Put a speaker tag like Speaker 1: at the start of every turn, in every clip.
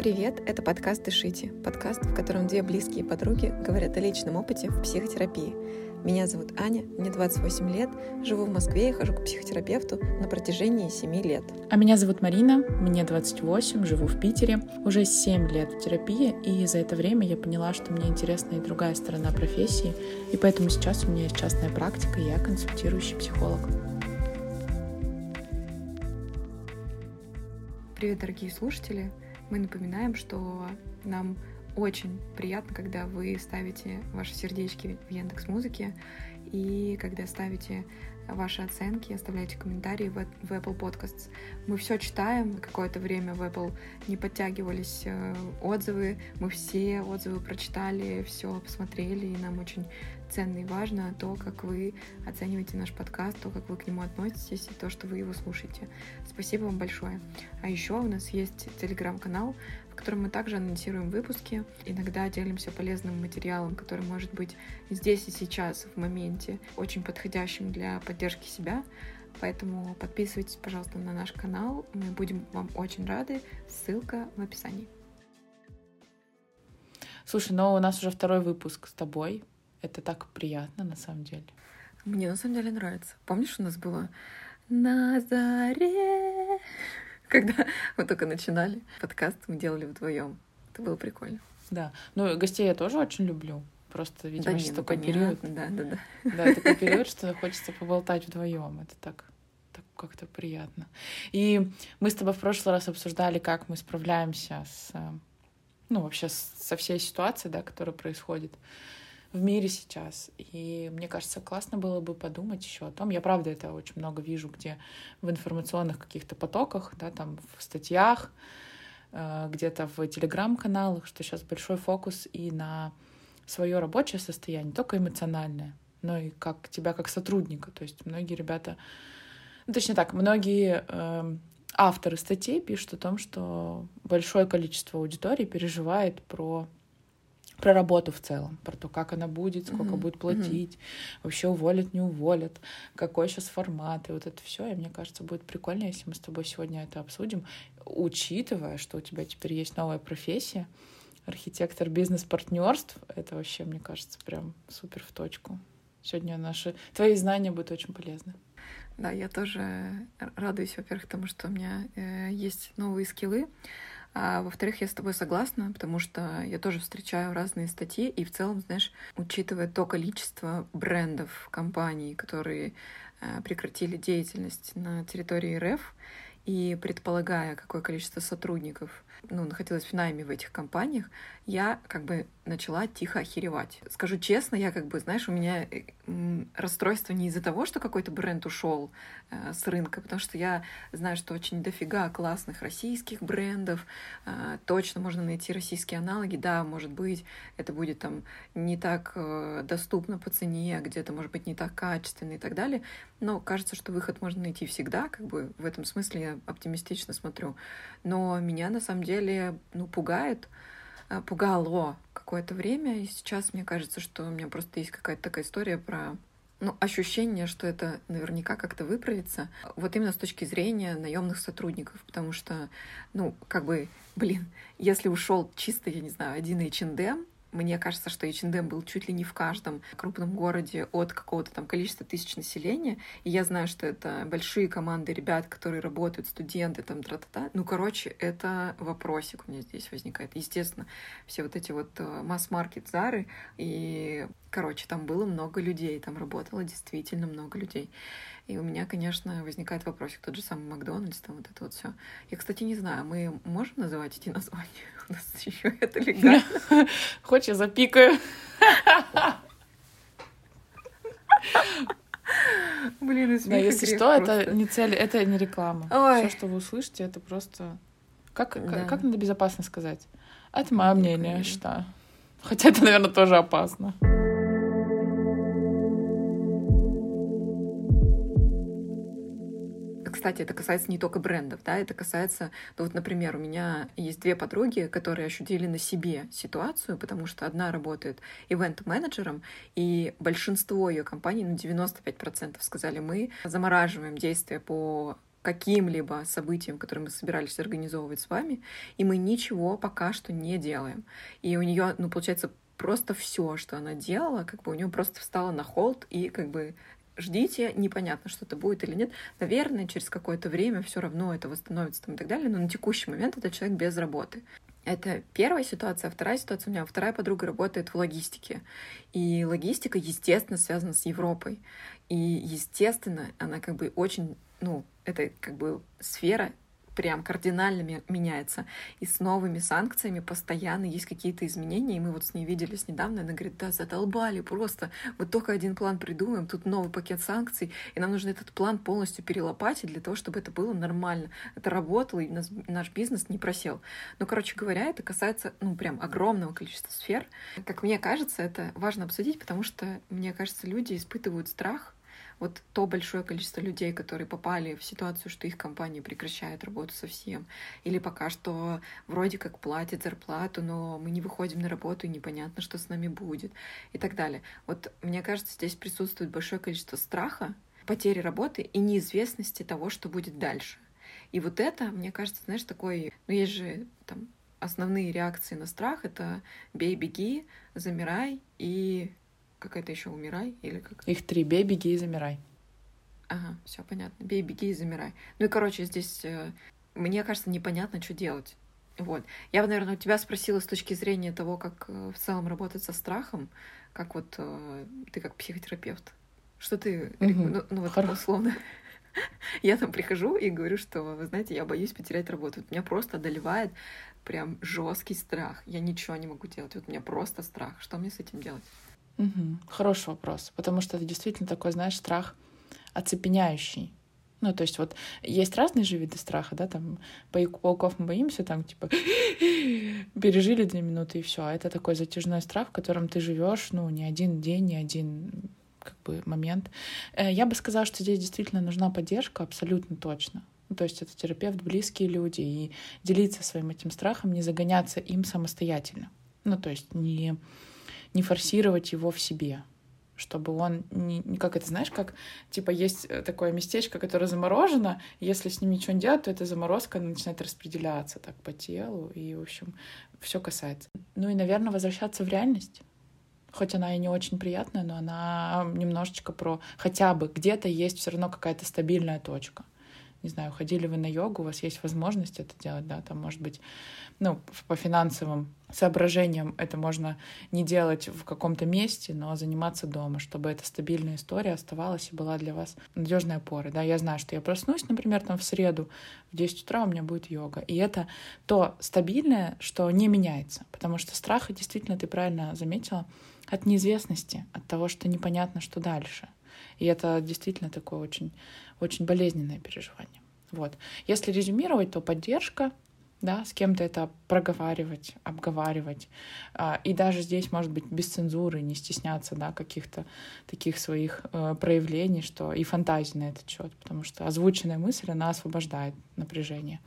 Speaker 1: Привет, это подкаст «Дышите», подкаст, в котором две близкие подруги говорят о личном опыте в психотерапии. Меня зовут Аня, мне 28 лет, живу в Москве и хожу к психотерапевту на протяжении 7 лет.
Speaker 2: А меня зовут Марина, мне 28, живу в Питере, уже 7 лет в терапии, и за это время я поняла, что мне интересна и другая сторона профессии, и поэтому сейчас у меня есть частная практика, и я консультирующий психолог.
Speaker 1: Привет, дорогие слушатели! Мы напоминаем, что нам очень приятно, когда вы ставите ваши сердечки в Яндекс Музыке и когда ставите ваши оценки, оставляйте комментарии в, в Apple Podcasts. Мы все читаем. Какое-то время в Apple не подтягивались э, отзывы. Мы все отзывы прочитали, все посмотрели, и нам очень ценно и важно то, как вы оцениваете наш подкаст, то, как вы к нему относитесь и то, что вы его слушаете. Спасибо вам большое. А еще у нас есть телеграм-канал, в котором мы также анонсируем выпуски. Иногда делимся полезным материалом, который может быть здесь и сейчас, в моменте, очень подходящим для поддержки себя. Поэтому подписывайтесь, пожалуйста, на наш канал. Мы будем вам очень рады. Ссылка в описании.
Speaker 2: Слушай, ну у нас уже второй выпуск с тобой. Это так приятно, на самом деле.
Speaker 1: Мне на самом деле нравится. Помнишь, у нас было «На заре», когда мы только начинали подкаст, мы делали вдвоем. Это было прикольно.
Speaker 2: Да. Ну, гостей я тоже очень люблю. Просто, видимо, да, сейчас
Speaker 1: ну,
Speaker 2: такой период.
Speaker 1: Да, да, да.
Speaker 2: Да, такой период, что хочется поболтать вдвоем. Это так, так как-то приятно. И мы с тобой в прошлый раз обсуждали, как мы справляемся с, ну, вообще со всей ситуацией, да, которая происходит в мире сейчас. И мне кажется, классно было бы подумать еще о том. Я правда это очень много вижу, где в информационных каких-то потоках, да, там в статьях, э, где-то в телеграм-каналах, что сейчас большой фокус и на свое рабочее состояние, только эмоциональное, но и как тебя как сотрудника. То есть многие ребята, ну, точнее так, многие э, авторы статей пишут о том, что большое количество аудитории переживает про про работу в целом, про то, как она будет, сколько mm-hmm. будет платить, mm-hmm. вообще уволят, не уволят, какой сейчас формат, и вот это все. И мне кажется, будет прикольно, если мы с тобой сегодня это обсудим, учитывая, что у тебя теперь есть новая профессия, архитектор бизнес-партнерств. Это вообще, мне кажется, прям супер в точку. Сегодня наши твои знания будут очень полезны.
Speaker 1: Да, я тоже радуюсь, во-первых, тому, что у меня э, есть новые скиллы. А во-вторых, я с тобой согласна, потому что я тоже встречаю разные статьи, и в целом, знаешь, учитывая то количество брендов, компаний, которые э, прекратили деятельность на территории РФ, и предполагая, какое количество сотрудников ну, находилась в найме в этих компаниях, я как бы начала тихо охеревать. Скажу честно, я как бы, знаешь, у меня э, расстройство не из-за того, что какой-то бренд ушел э, с рынка, потому что я знаю, что очень дофига классных российских брендов, э, точно можно найти российские аналоги, да, может быть, это будет там не так э, доступно по цене, где-то, может быть, не так качественно и так далее, но кажется, что выход можно найти всегда, как бы в этом смысле я оптимистично смотрю. Но меня на самом деле, ну, пугает, пугало какое-то время, и сейчас мне кажется, что у меня просто есть какая-то такая история про ну, ощущение, что это наверняка как-то выправится, вот именно с точки зрения наемных сотрудников, потому что, ну, как бы, блин, если ушел чисто, я не знаю, один H&M, мне кажется, что H&M был чуть ли не в каждом крупном городе от какого-то там количества тысяч населения. И я знаю, что это большие команды ребят, которые работают, студенты, там, тра-та-та. Ну, короче, это вопросик у меня здесь возникает. Естественно, все вот эти вот э, масс-маркет Зары. И, короче, там было много людей, там работало действительно много людей. И у меня, конечно, возникает вопросик, тот же самый Макдональдс, там вот это вот все. Я, кстати, не знаю, мы можем называть эти названия? У нас еще это легально.
Speaker 2: Хочешь, я запикаю?
Speaker 1: Блин,
Speaker 2: Да, если что, это не цель, это не реклама. Все, что вы услышите, это просто... Как, как надо безопасно сказать? Это мое мнение, я считаю. Хотя это, наверное, тоже опасно.
Speaker 1: Кстати, это касается не только брендов, да, это касается, ну вот, например, у меня есть две подруги, которые ощутили на себе ситуацию, потому что одна работает ивент-менеджером, и большинство ее компаний, ну 95% сказали, мы замораживаем действия по каким-либо событием, которое мы собирались организовывать с вами, и мы ничего пока что не делаем. И у нее, ну, получается, просто все, что она делала, как бы у нее просто встала на холд, и как бы ждите, непонятно, что это будет или нет. Наверное, через какое-то время все равно это восстановится там и так далее, но на текущий момент это человек без работы. Это первая ситуация. А вторая ситуация у меня. Вторая подруга работает в логистике. И логистика, естественно, связана с Европой. И, естественно, она как бы очень, ну, это как бы сфера прям кардинально меняется. И с новыми санкциями постоянно есть какие-то изменения. И мы вот с ней виделись недавно, она говорит, да, задолбали просто. Вот только один план придумаем, тут новый пакет санкций, и нам нужно этот план полностью перелопатить для того, чтобы это было нормально. Это работало, и наш бизнес не просел. Но, короче говоря, это касается, ну, прям огромного количества сфер. Как мне кажется, это важно обсудить, потому что, мне кажется, люди испытывают страх вот то большое количество людей, которые попали в ситуацию, что их компания прекращает работу совсем, или пока что вроде как платят зарплату, но мы не выходим на работу, и непонятно, что с нами будет, и так далее. Вот мне кажется, здесь присутствует большое количество страха, потери работы и неизвестности того, что будет дальше. И вот это, мне кажется, знаешь, такой, ну есть же там основные реакции на страх — это бей, беги, замирай и какая-то еще умирай или как?
Speaker 2: Их три. Бей, беги и замирай.
Speaker 1: Ага, все понятно. Бей, беги и замирай. Ну и, короче, здесь э, мне кажется, непонятно, что делать. Вот. Я бы, наверное, у тебя спросила с точки зрения того, как э, в целом работать со страхом, как вот э, ты как психотерапевт. Что ты, угу. ну, ну вот Хорошо. условно, я там прихожу и говорю, что, вы знаете, я боюсь потерять работу. Вот меня просто одолевает прям жесткий страх. Я ничего не могу делать. Вот у меня просто страх. Что мне с этим делать?
Speaker 2: Угу. Хороший вопрос, потому что это действительно такой, знаешь, страх оцепеняющий. Ну, то есть вот есть разные же виды страха, да, там пауков мы боимся, там типа пережили две минуты и все. А это такой затяжной страх, в котором ты живешь, ну, не один день, не один как бы момент. Э, я бы сказала, что здесь действительно нужна поддержка, абсолютно точно. Ну, то есть это терапевт, близкие люди, и делиться своим этим страхом, не загоняться им самостоятельно. Ну, то есть не не форсировать его в себе, чтобы он не, как это знаешь, как типа есть э, такое местечко, которое заморожено, если с ним ничего не делать, то эта заморозка начинает распределяться так по телу, и, в общем, все касается. Ну и, наверное, возвращаться в реальность. Хоть она и не очень приятная, но она немножечко про хотя бы где-то есть все равно какая-то стабильная точка не знаю, ходили вы на йогу, у вас есть возможность это делать, да, там, может быть, ну, по финансовым соображениям это можно не делать в каком-то месте, но заниматься дома, чтобы эта стабильная история оставалась и была для вас надежной опорой, да, я знаю, что я проснусь, например, там в среду в 10 утра у меня будет йога, и это то стабильное, что не меняется, потому что страх, действительно, ты правильно заметила, от неизвестности, от того, что непонятно, что дальше — и это действительно такое очень, очень болезненное переживание. Вот. Если резюмировать, то поддержка, да, с кем-то это проговаривать, обговаривать. А, и даже здесь, может быть, без цензуры, не стесняться, да, каких-то таких своих э, проявлений, что и фантазии на этот счет, потому что озвученная мысль, она освобождает напряжение.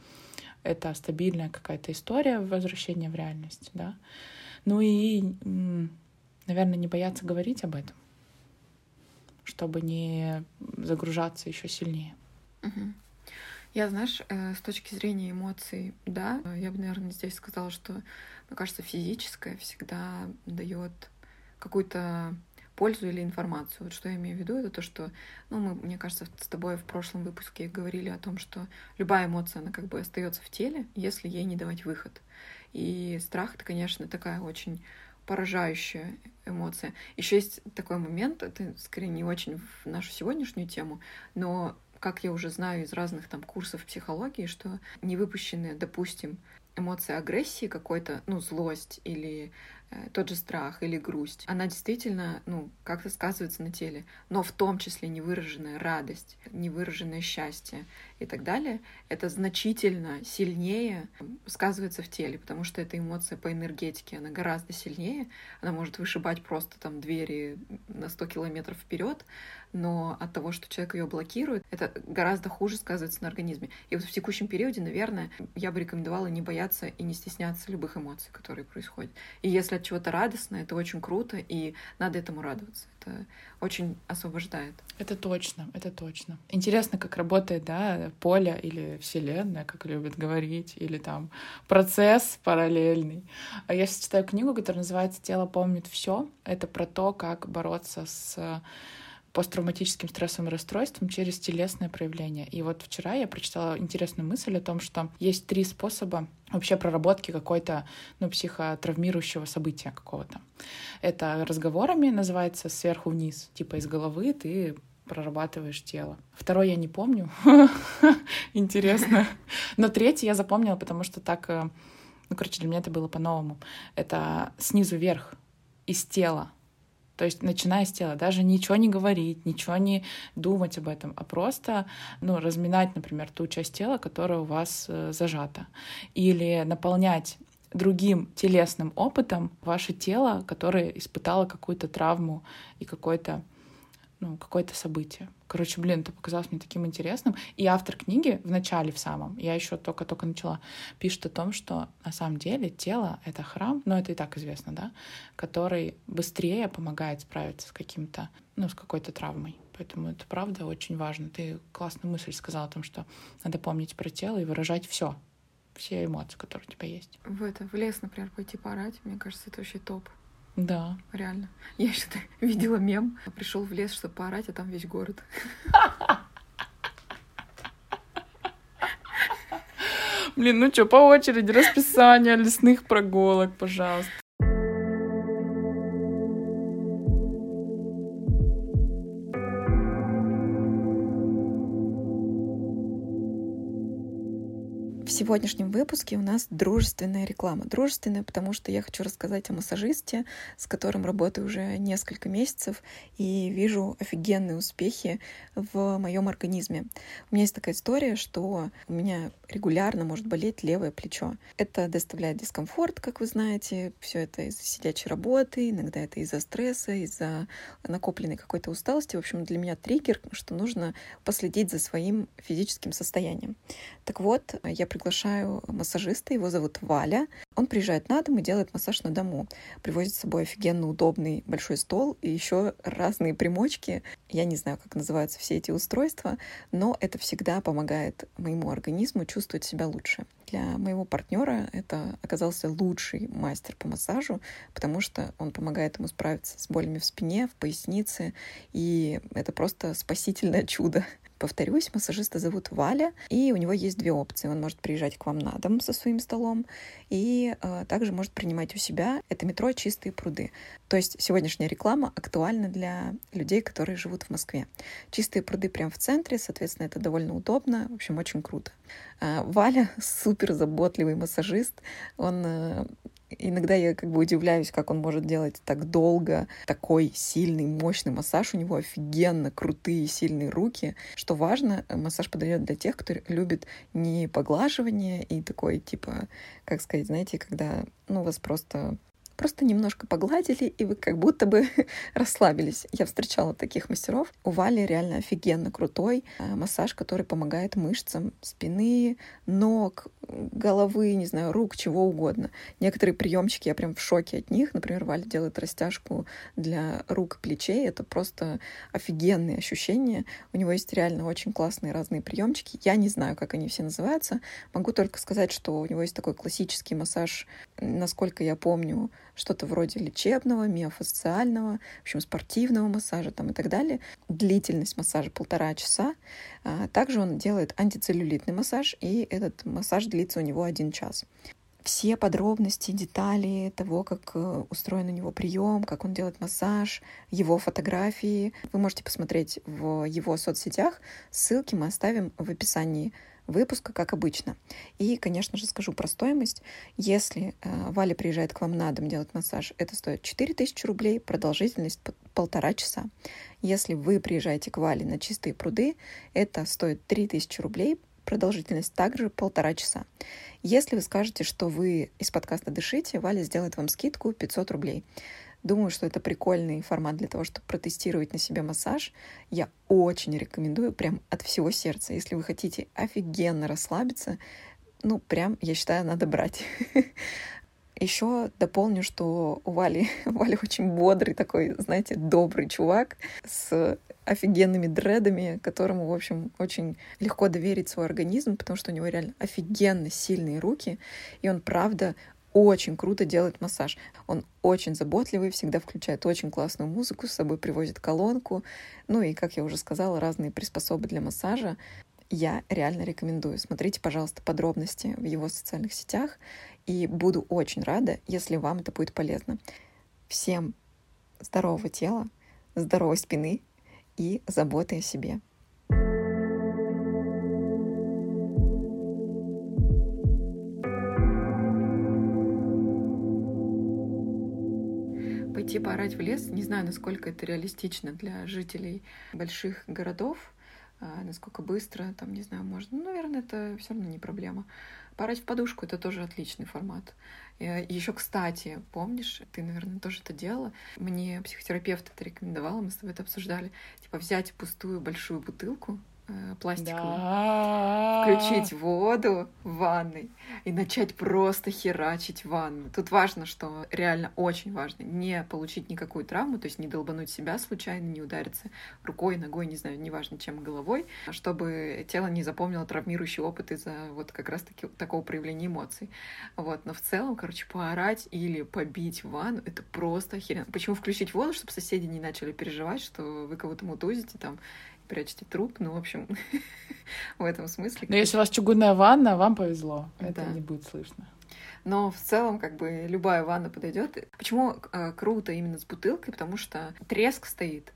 Speaker 2: Это стабильная какая-то история возвращения в реальность, да. Ну и, наверное, не бояться говорить об этом чтобы не загружаться еще сильнее.
Speaker 1: Угу. Я, знаешь, э, с точки зрения эмоций, да, я бы, наверное, здесь сказала, что, мне кажется, физическое всегда дает какую-то пользу или информацию. Вот что я имею в виду, это то, что, ну, мы, мне кажется, с тобой в прошлом выпуске говорили о том, что любая эмоция, она как бы остается в теле, если ей не давать выход. И страх — это, конечно, такая очень поражающая эмоция. Еще есть такой момент, это скорее не очень в нашу сегодняшнюю тему, но как я уже знаю из разных там курсов психологии, что невыпущенные, допустим, эмоции агрессии какой-то, ну, злость или тот же страх или грусть, она действительно, ну, как-то сказывается на теле, но в том числе невыраженная радость, невыраженное счастье и так далее, это значительно сильнее сказывается в теле, потому что эта эмоция по энергетике, она гораздо сильнее, она может вышибать просто там двери на 100 километров вперед, но от того, что человек ее блокирует, это гораздо хуже сказывается на организме. И вот в текущем периоде, наверное, я бы рекомендовала не бояться и не стесняться любых эмоций, которые происходят. И если от чего-то радостно, это очень круто, и надо этому радоваться. Это очень освобождает.
Speaker 2: Это точно, это точно. Интересно, как работает, да, поле или вселенная, как любят говорить, или там процесс параллельный. А я сейчас читаю книгу, которая называется «Тело помнит все». Это про то, как бороться с посттравматическим стрессовым расстройством через телесное проявление. И вот вчера я прочитала интересную мысль о том, что есть три способа вообще проработки какой-то ну, психотравмирующего события какого-то. Это разговорами называется сверху вниз, типа из головы ты прорабатываешь тело. Второй я не помню. Интересно. Но третий я запомнила, потому что так, э, ну, короче, для меня это было по-новому. Это снизу вверх, из тела. То есть, начиная с тела, даже ничего не говорить, ничего не думать об этом, а просто ну, разминать, например, ту часть тела, которая у вас э, зажата. Или наполнять другим телесным опытом ваше тело, которое испытало какую-то травму и какой-то ну, какое-то событие. Короче, блин, это показалось мне таким интересным. И автор книги в начале, в самом, я еще только-только начала, пишет о том, что на самом деле тело — это храм, но это и так известно, да, который быстрее помогает справиться с каким-то, ну, с какой-то травмой. Поэтому это правда очень важно. Ты классную мысль сказала о том, что надо помнить про тело и выражать все, все эмоции, которые у тебя есть.
Speaker 1: В это, в лес, например, пойти поорать, мне кажется, это вообще топ.
Speaker 2: Да.
Speaker 1: Реально. Я еще видела мем. Пришел в лес, чтобы поорать, а там весь город.
Speaker 2: Блин, ну что, по очереди расписание лесных прогулок, пожалуйста.
Speaker 1: Сегодняшнем выпуске у нас дружественная реклама. Дружественная, потому что я хочу рассказать о массажисте, с которым работаю уже несколько месяцев и вижу офигенные успехи в моем организме. У меня есть такая история, что у меня регулярно может болеть левое плечо. Это доставляет дискомфорт, как вы знаете. Все это из-за сидячей работы, иногда это из-за стресса, из-за накопленной какой-то усталости. В общем, для меня триггер, что нужно последить за своим физическим состоянием. Так вот, я приглашаю массажиста, его зовут Валя. Он приезжает на дом и делает массаж на дому. Привозит с собой офигенно удобный большой стол и еще разные примочки. Я не знаю, как называются все эти устройства, но это всегда помогает моему организму чувствовать себя лучше. Для моего партнера это оказался лучший мастер по массажу, потому что он помогает ему справиться с болями в спине, в пояснице, и это просто спасительное чудо. Повторюсь, массажиста зовут Валя, и у него есть две опции. Он может приезжать к вам на дом со своим столом, и э, также может принимать у себя. Это метро «Чистые пруды». То есть сегодняшняя реклама актуальна для людей, которые живут в Москве. «Чистые пруды» прямо в центре, соответственно, это довольно удобно. В общем, очень круто. Э, Валя супер заботливый массажист. Он э, Иногда я как бы удивляюсь, как он может делать так долго, такой сильный, мощный массаж. У него офигенно крутые, сильные руки. Что важно, массаж подойдет для тех, кто любит не поглаживание и такой, типа, как сказать, знаете, когда ну, вас просто Просто немножко погладили, и вы как будто бы расслабились. Я встречала таких мастеров. У Вали реально офигенно крутой э, массаж, который помогает мышцам спины, ног, головы, не знаю, рук, чего угодно. Некоторые приемчики, я прям в шоке от них. Например, Валя делает растяжку для рук плечей. Это просто офигенные ощущения. У него есть реально очень классные разные приемчики. Я не знаю, как они все называются. Могу только сказать, что у него есть такой классический массаж, насколько я помню, что-то вроде лечебного, миофасциального, в общем, спортивного массажа там и так далее. Длительность массажа полтора часа. А, также он делает антицеллюлитный массаж, и этот массаж длится у него один час все подробности, детали того, как э, устроен у него прием, как он делает массаж, его фотографии. Вы можете посмотреть в его соцсетях. Ссылки мы оставим в описании выпуска, как обычно. И, конечно же, скажу про стоимость. Если э, Валя приезжает к вам на дом делать массаж, это стоит 4000 рублей, продолжительность полтора часа. Если вы приезжаете к Вале на чистые пруды, это стоит 3000 рублей, продолжительность также полтора часа. Если вы скажете, что вы из подкаста «Дышите», Валя сделает вам скидку 500 рублей. Думаю, что это прикольный формат для того, чтобы протестировать на себе массаж. Я очень рекомендую, прям от всего сердца. Если вы хотите офигенно расслабиться, ну, прям, я считаю, надо брать. Еще дополню, что у Вали, Вали очень бодрый такой, знаете, добрый чувак с офигенными дредами, которому, в общем, очень легко доверить свой организм, потому что у него реально офигенно сильные руки, и он, правда, очень круто делает массаж. Он очень заботливый, всегда включает очень классную музыку, с собой привозит колонку, ну и, как я уже сказала, разные приспособы для массажа. Я реально рекомендую. Смотрите, пожалуйста, подробности в его социальных сетях, и буду очень рада, если вам это будет полезно. Всем здорового тела, здоровой спины и заботы о себе. Поорать в лес, не знаю, насколько это реалистично для жителей больших городов, а, насколько быстро, там, не знаю, можно. Ну, наверное, это все равно не проблема. Порать в подушку — это тоже отличный формат. Еще, кстати, помнишь, ты, наверное, тоже это делала. Мне психотерапевт это рекомендовал, мы с тобой это обсуждали. Типа взять пустую большую бутылку, пластиковую, да. включить воду в ванной и начать просто херачить ванну. Тут важно, что реально очень важно не получить никакую травму, то есть не долбануть себя случайно, не удариться рукой, ногой, не знаю, неважно чем, головой, чтобы тело не запомнило травмирующий опыт из-за вот как раз-таки такого проявления эмоций. Вот, но в целом, короче, поорать или побить ванну — это просто охеренно. Почему включить воду, чтобы соседи не начали переживать, что вы кого-то мутузите там прячете труп, ну, в общем, в этом смысле.
Speaker 2: Но если у вас чугунная ванна, вам повезло, это не будет слышно.
Speaker 1: Но в целом, как бы, любая ванна подойдет. Почему э, круто именно с бутылкой? Потому что треск стоит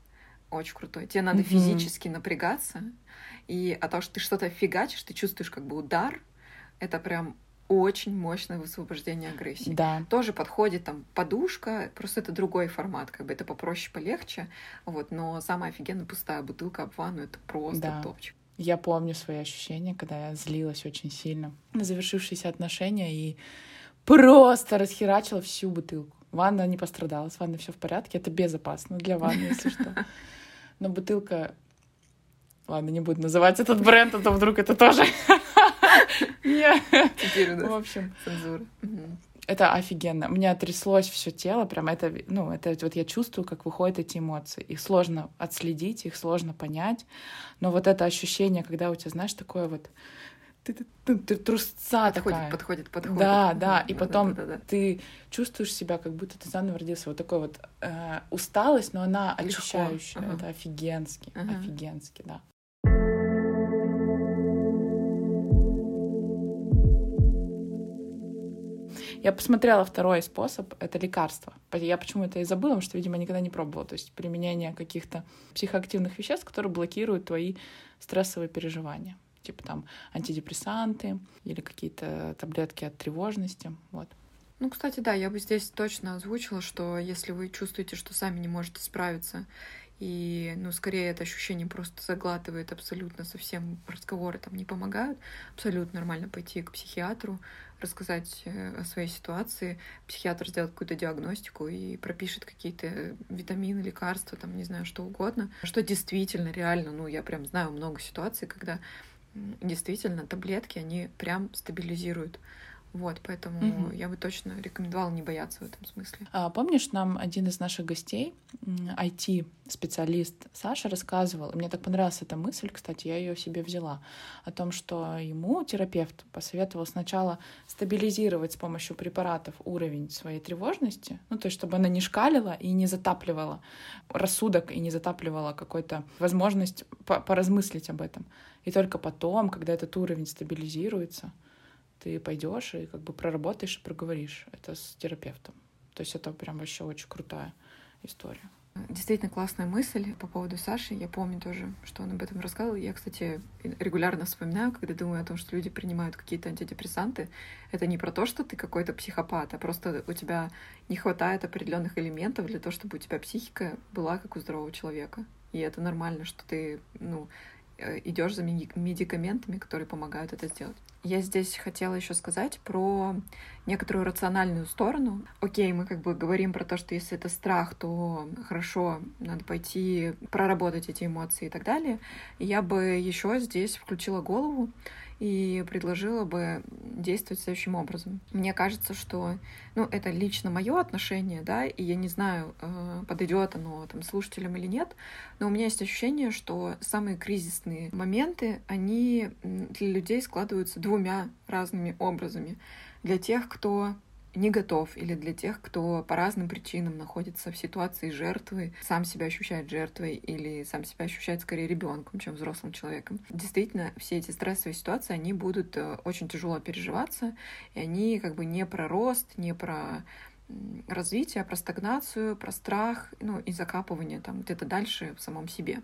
Speaker 1: очень крутой. Тебе надо физически напрягаться. И от того, что ты что-то фигачишь, ты чувствуешь как бы удар. Это прям очень мощное высвобождение агрессии.
Speaker 2: Да.
Speaker 1: Тоже подходит там подушка, просто это другой формат, как бы это попроще, полегче, вот, но самая офигенно пустая бутылка об ванну — это просто да. топчик.
Speaker 2: Я помню свои ощущения, когда я злилась очень сильно на завершившиеся отношения и просто расхерачила всю бутылку. Ванна не пострадала, с ванной все в порядке, это безопасно для ванны, если что. Но бутылка... Ладно, не буду называть этот бренд, а то вдруг это тоже
Speaker 1: Теперь у нас. В общем. Цензура.
Speaker 2: Это офигенно. У меня тряслось все тело, прям это, ну, это вот я чувствую, как выходят эти эмоции. Их сложно отследить, их сложно понять, но вот это ощущение, когда у тебя, знаешь, такое вот ты, трусца
Speaker 1: подходит,
Speaker 2: такая.
Speaker 1: Подходит, подходит.
Speaker 2: Да, да, и потом да, да, да, ты чувствуешь себя, как будто ты заново родился. Вот такой вот э, усталость, но она Легко. очищающая. Ага. Это офигенски, ага. офигенски, да. Я посмотрела второй способ — это лекарство. Я почему это и забыла, потому что, видимо, никогда не пробовала. То есть применение каких-то психоактивных веществ, которые блокируют твои стрессовые переживания. Типа там антидепрессанты или какие-то таблетки от тревожности. Вот.
Speaker 1: Ну, кстати, да, я бы здесь точно озвучила, что если вы чувствуете, что сами не можете справиться и, ну, скорее это ощущение просто заглатывает абсолютно совсем разговоры там не помогают. Абсолютно нормально пойти к психиатру, рассказать э, о своей ситуации. Психиатр сделает какую-то диагностику и пропишет какие-то витамины, лекарства, там, не знаю, что угодно. Что действительно, реально, ну, я прям знаю много ситуаций, когда действительно таблетки, они прям стабилизируют вот, поэтому угу. я бы точно рекомендовала не бояться в этом смысле.
Speaker 2: А, помнишь, нам один из наших гостей, IT-специалист Саша, рассказывал, мне так понравилась эта мысль, кстати, я ее себе взяла, о том, что ему терапевт посоветовал сначала стабилизировать с помощью препаратов уровень своей тревожности, ну, то есть чтобы она не шкалила и не затапливала рассудок и не затапливала какой-то возможность поразмыслить об этом. И только потом, когда этот уровень стабилизируется, ты пойдешь и как бы проработаешь и проговоришь это с терапевтом. То есть это прям вообще очень крутая история.
Speaker 1: Действительно классная мысль по поводу Саши. Я помню тоже, что он об этом рассказывал. Я, кстати, регулярно вспоминаю, когда думаю о том, что люди принимают какие-то антидепрессанты. Это не про то, что ты какой-то психопат, а просто у тебя не хватает определенных элементов для того, чтобы у тебя психика была как у здорового человека. И это нормально, что ты, ну, э, идешь за медикаментами, которые помогают это сделать. Я здесь хотела еще сказать про некоторую рациональную сторону. Окей, мы как бы говорим про то, что если это страх, то хорошо, надо пойти проработать эти эмоции и так далее. Я бы еще здесь включила голову и предложила бы действовать следующим образом. Мне кажется, что, ну, это лично мое отношение, да, и я не знаю, э, подойдет оно там слушателям или нет, но у меня есть ощущение, что самые кризисные моменты, они для людей складываются двумя разными образами. Для тех, кто не готов, или для тех, кто по разным причинам находится в ситуации жертвы, сам себя ощущает жертвой или сам себя ощущает скорее ребенком, чем взрослым человеком. Действительно, все эти стрессовые ситуации, они будут э, очень тяжело переживаться, и они как бы не про рост, не про развитие, а про стагнацию, про страх, ну и закапывание там где-то дальше в самом себе.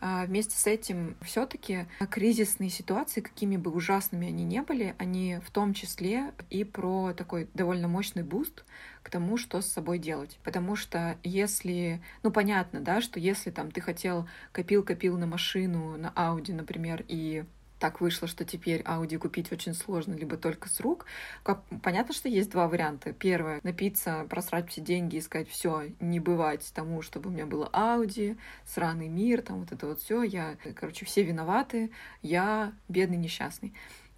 Speaker 1: А вместе с этим все-таки кризисные ситуации, какими бы ужасными они ни были, они в том числе и про такой довольно мощный boost к тому, что с собой делать. Потому что если, ну понятно, да, что если там ты хотел копил-копил на машину, на Audi, например, и так вышло, что теперь Audi купить очень сложно, либо только с рук. Как, понятно, что есть два варианта. Первое — напиться, просрать все деньги и сказать, все, не бывать тому, чтобы у меня было Audi, сраный мир, там вот это вот все. Я, короче, все виноваты, я бедный, несчастный.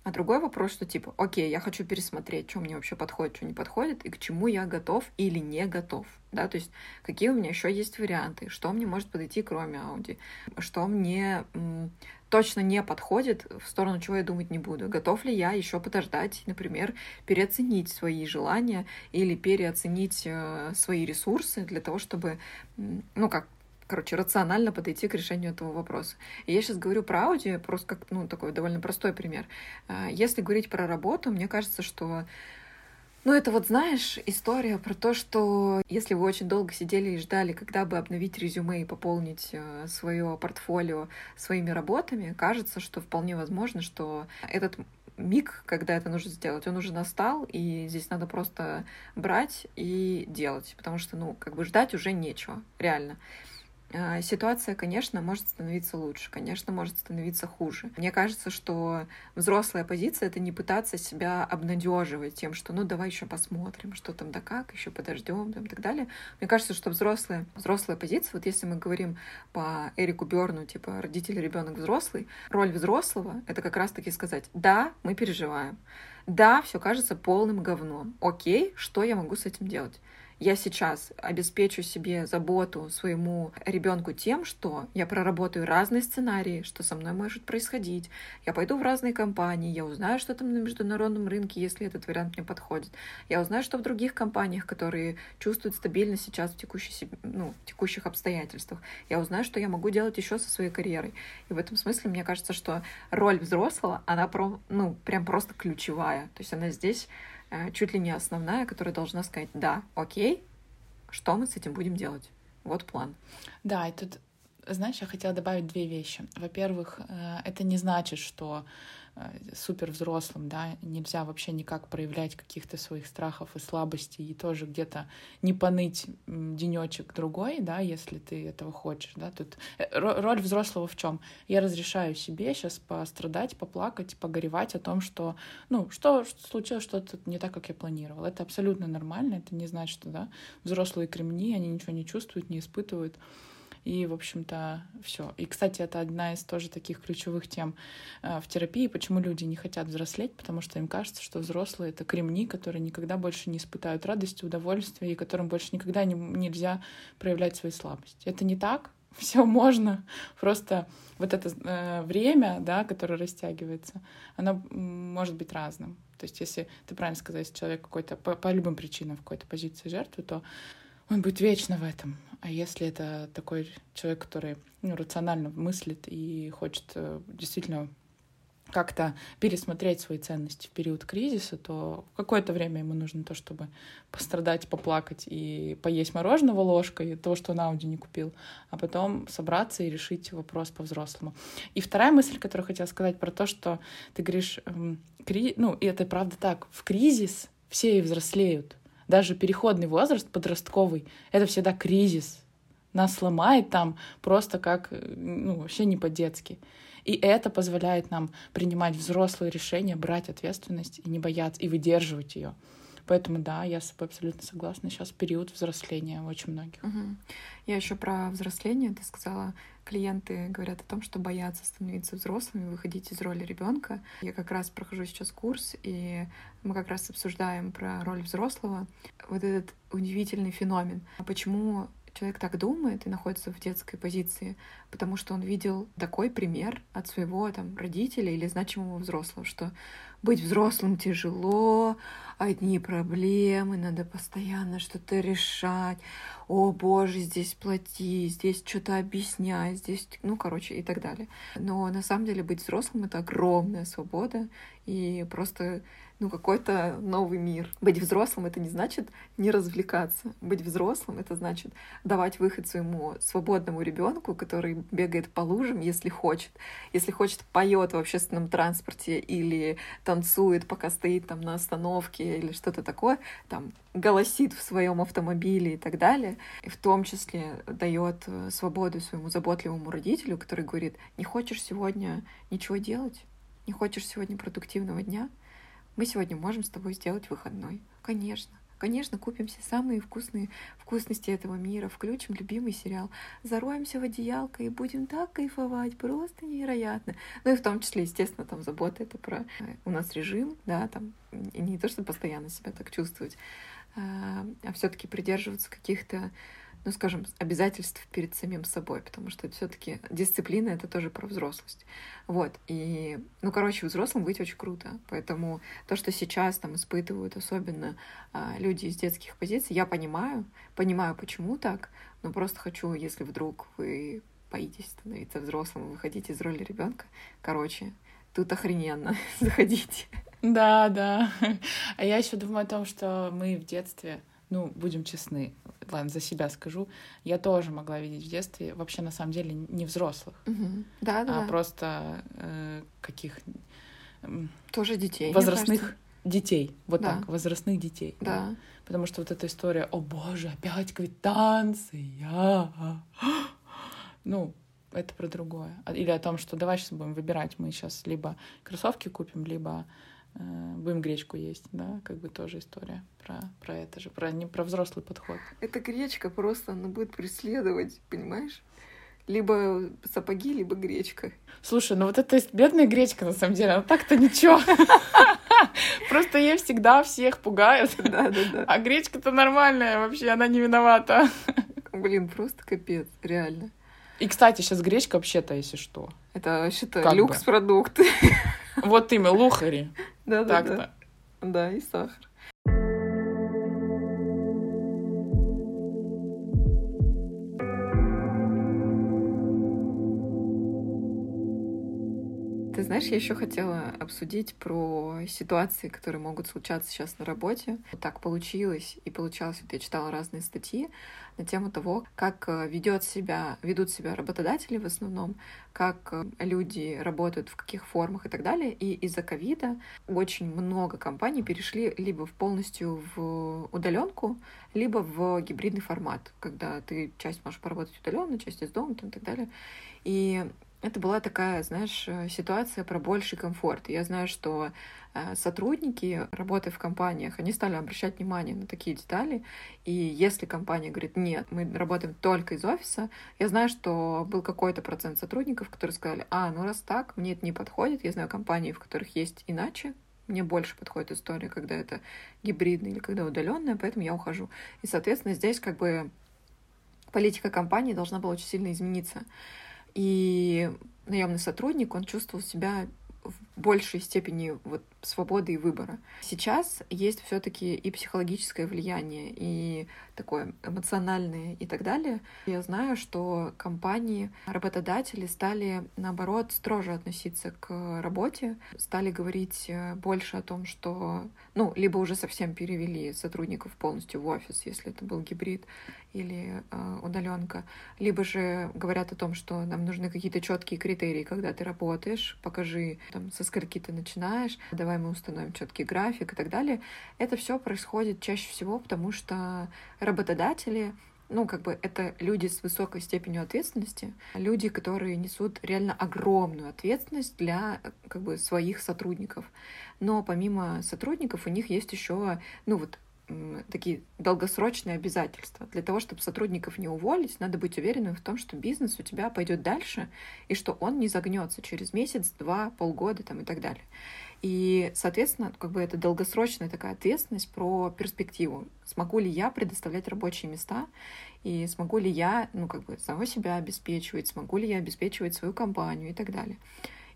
Speaker 1: А другой вопрос, что типа, окей, я хочу пересмотреть, что мне вообще подходит, что не подходит, и к чему я готов или не готов. Да, то есть какие у меня еще есть варианты, что мне может подойти, кроме Audi, что мне точно не подходит, в сторону чего я думать не буду. Готов ли я еще подождать, например, переоценить свои желания или переоценить э, свои ресурсы для того, чтобы, ну как, короче, рационально подойти к решению этого вопроса. И я сейчас говорю про аудио, просто как, ну, такой довольно простой пример. Э, если говорить про работу, мне кажется, что ну, это вот, знаешь, история про то, что если вы очень долго сидели и ждали, когда бы обновить резюме и пополнить э, свое портфолио своими работами, кажется, что вполне возможно, что этот миг, когда это нужно сделать, он уже настал, и здесь надо просто брать и делать, потому что, ну, как бы ждать уже нечего, реально. А, ситуация, конечно, может становиться лучше, конечно, может становиться хуже. Мне кажется, что взрослая позиция — это не пытаться себя обнадеживать тем, что ну давай еще посмотрим, что там да как, еще подождем и так далее. Мне кажется, что взрослая, взрослая позиция, вот если мы говорим по Эрику Берну, типа родитель, ребенок, взрослый, роль взрослого — это как раз-таки сказать, да, мы переживаем, да, все кажется полным говном. Окей, что я могу с этим делать? Я сейчас обеспечу себе заботу своему ребенку тем, что я проработаю разные сценарии, что со мной может происходить. Я пойду в разные компании, я узнаю, что там на международном рынке, если этот вариант мне подходит. Я узнаю, что в других компаниях, которые чувствуют стабильность сейчас в, текущей, ну, в текущих обстоятельствах. Я узнаю, что я могу делать еще со своей карьерой. И в этом смысле мне кажется, что роль взрослого, она про, ну, прям просто ключевая. То есть она здесь чуть ли не основная, которая должна сказать, да, окей, что мы с этим будем делать? Вот план.
Speaker 2: Да, и тут, знаешь, я хотела добавить две вещи. Во-первых, э, это не значит, что Э, супер взрослым, да, нельзя вообще никак проявлять каких-то своих страхов и слабостей и тоже где-то не поныть денечек другой, да, если ты этого хочешь, да, тут э, роль взрослого в чем? Я разрешаю себе сейчас пострадать, поплакать, погоревать о том, что, ну, что случилось что-то не так, как я планировал. Это абсолютно нормально, это не значит, что, да, взрослые кремни, они ничего не чувствуют, не испытывают. И, в общем-то, все. И, кстати, это одна из тоже таких ключевых тем э, в терапии, почему люди не хотят взрослеть, потому что им кажется, что взрослые — это кремни, которые никогда больше не испытают радости, удовольствия, и которым больше никогда не, нельзя проявлять свои слабости. Это не так, все можно. Просто вот это э, время, да, которое растягивается, оно может быть разным. То есть, если ты правильно сказал, если человек какой-то по, по любым причинам в какой-то позиции жертвы, то он будет вечно в этом. А если это такой человек, который ну, рационально мыслит и хочет э, действительно как-то пересмотреть свои ценности в период кризиса, то какое-то время ему нужно то, чтобы пострадать, поплакать и поесть мороженого ложкой, то, что он Ауди не купил, а потом собраться и решить вопрос по-взрослому. И вторая мысль, которую хотела сказать про то, что ты говоришь, эм, кри... ну, и это правда так, в кризис все и взрослеют, даже переходный возраст, подростковый, это всегда кризис. Нас сломает там просто как, ну, вообще не по-детски. И это позволяет нам принимать взрослые решения, брать ответственность и не бояться, и выдерживать ее. Поэтому да, я с тобой абсолютно согласна. Сейчас период взросления очень многих.
Speaker 1: Угу. Я еще про взросление. Ты сказала, клиенты говорят о том, что боятся становиться взрослыми, выходить из роли ребенка. Я как раз прохожу сейчас курс, и мы как раз обсуждаем про роль взрослого. Вот этот удивительный феномен. Почему человек так думает и находится в детской позиции, потому что он видел такой пример от своего там родителя или значимого взрослого, что быть взрослым тяжело, одни проблемы, надо постоянно что-то решать. О, боже, здесь плати, здесь что-то объяснять, здесь, ну, короче, и так далее. Но на самом деле быть взрослым — это огромная свобода, и просто ну, какой-то новый мир. Быть взрослым — это не значит не развлекаться. Быть взрослым — это значит давать выход своему свободному ребенку, который бегает по лужам, если хочет. Если хочет, поет в общественном транспорте или танцует, пока стоит там на остановке или что-то такое, там голосит в своем автомобиле и так далее. И в том числе дает э, свободу своему заботливому родителю, который говорит, не хочешь сегодня ничего делать? Не хочешь сегодня продуктивного дня? Мы сегодня можем с тобой сделать выходной. Конечно. Конечно, купим все самые вкусные вкусности этого мира, включим любимый сериал, зароемся в одеялко и будем так кайфовать, просто невероятно. Ну и в том числе, естественно, там забота это про э, у нас режим, да, там не то, чтобы постоянно себя так чувствовать, а, а все-таки придерживаться каких-то ну, скажем, обязательств перед самим собой, потому что все-таки дисциплина это тоже про взрослость. Вот. И, ну, короче, взрослым быть очень круто. Поэтому то, что сейчас там испытывают особенно а, люди из детских позиций, я понимаю, понимаю, почему так, но просто хочу, если вдруг вы боитесь становиться взрослым, выходить из роли ребенка, короче, тут охрененно, заходите.
Speaker 2: Да, да. А я еще думаю о том, что мы в детстве ну, будем честны, ладно, за себя скажу, я тоже могла видеть в детстве вообще на самом деле не взрослых,
Speaker 1: угу. да, да,
Speaker 2: а просто э, каких
Speaker 1: тоже детей,
Speaker 2: возрастных детей, вот да. так, возрастных детей,
Speaker 1: да. да,
Speaker 2: потому что вот эта история, о боже, опять квитанция, ну это про другое, а, или о том, что давай сейчас будем выбирать, мы сейчас либо кроссовки купим, либо будем гречку есть, да, как бы тоже история про, про это же, про, не про взрослый подход.
Speaker 1: Эта гречка просто, она будет преследовать, понимаешь? Либо сапоги, либо гречка.
Speaker 2: Слушай, ну вот это бедная гречка, на самом деле, она так-то ничего. Просто ей всегда всех пугают.
Speaker 1: Да, да, да.
Speaker 2: А гречка-то нормальная, вообще она не виновата.
Speaker 1: Блин, просто капец, реально.
Speaker 2: И, кстати, сейчас гречка вообще-то, если что.
Speaker 1: Это вообще-то люкс-продукт.
Speaker 2: Вот имя, лухари.
Speaker 1: Да-да-да. Так-то. Да, и сахар. Знаешь, я еще хотела обсудить про ситуации, которые могут случаться сейчас на работе. Вот так получилось, и получалось, вот я читала разные статьи на тему того, как э, ведет себя, ведут себя работодатели в основном, как э, люди работают, в каких формах и так далее. И из-за ковида очень много компаний перешли либо в полностью в удаленку, либо в гибридный формат, когда ты часть можешь поработать удаленно, часть из дома там, и так далее. И это была такая, знаешь, э, ситуация про больший комфорт. Я знаю, что э, сотрудники, работая в компаниях, они стали обращать внимание на такие детали. И если компания говорит, нет, мы работаем только из офиса, я знаю, что был какой-то процент сотрудников, которые сказали, а, ну раз так, мне это не подходит. Я знаю компании, в которых есть иначе, мне больше подходит история, когда это гибридная или когда удаленная, поэтому я ухожу. И, соответственно, здесь как бы политика компании должна была очень сильно измениться. И наемный сотрудник, он чувствовал себя в большей степени вот свободы и выбора. Сейчас есть все-таки и психологическое влияние, и такое эмоциональное и так далее. Я знаю, что компании, работодатели стали, наоборот, строже относиться к работе, стали говорить э, больше о том, что, ну, либо уже совсем перевели сотрудников полностью в офис, если это был гибрид или э, удаленка, либо же говорят о том, что нам нужны какие-то четкие критерии, когда ты работаешь, покажи, там, со скольки ты начинаешь, давай мы установим четкий график и так далее. Это все происходит чаще всего, потому что работодатели ну, как бы это люди с высокой степенью ответственности, люди, которые несут реально огромную ответственность для как бы своих сотрудников. Но помимо сотрудников у них есть еще, ну вот такие долгосрочные обязательства. Для того, чтобы сотрудников не уволить, надо быть уверенным в том, что бизнес у тебя пойдет дальше, и что он не загнется через месяц, два, полгода там, и так далее. И, соответственно, как бы это долгосрочная такая ответственность про перспективу. Смогу ли я предоставлять рабочие места, и смогу ли я, ну, как бы, самого себя обеспечивать, смогу ли я обеспечивать свою компанию и так далее.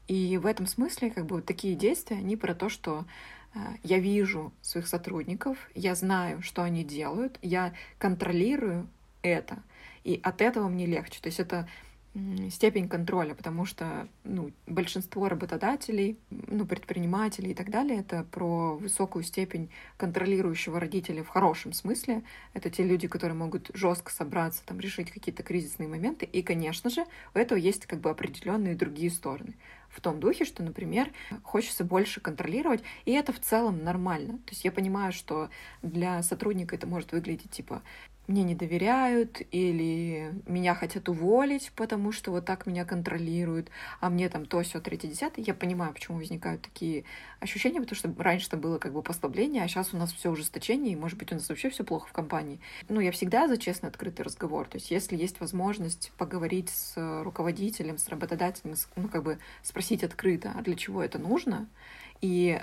Speaker 1: И в этом смысле, как бы, вот такие действия, они про то, что э, я вижу своих сотрудников, я знаю, что они делают, я контролирую это, и от этого мне легче. То есть это степень контроля, потому что ну, большинство работодателей, ну, предпринимателей и так далее, это про высокую степень контролирующего родителя в хорошем смысле. Это те люди, которые могут жестко собраться, там, решить какие-то кризисные моменты. И, конечно же, у этого есть как бы определенные другие стороны. В том духе, что, например, хочется больше контролировать, и это в целом нормально. То есть я понимаю, что для сотрудника это может выглядеть типа мне не доверяют или меня хотят уволить, потому что вот так меня контролируют, а мне там то, все, третье, десятое. Я понимаю, почему возникают такие ощущения, потому что раньше это было как бы послабление, а сейчас у нас все ужесточение, и, может быть, у нас вообще все плохо в компании. Ну, я всегда за честный открытый разговор. То есть, если есть возможность поговорить с руководителем, с работодателем, ну, как бы спросить открыто, а для чего это нужно, и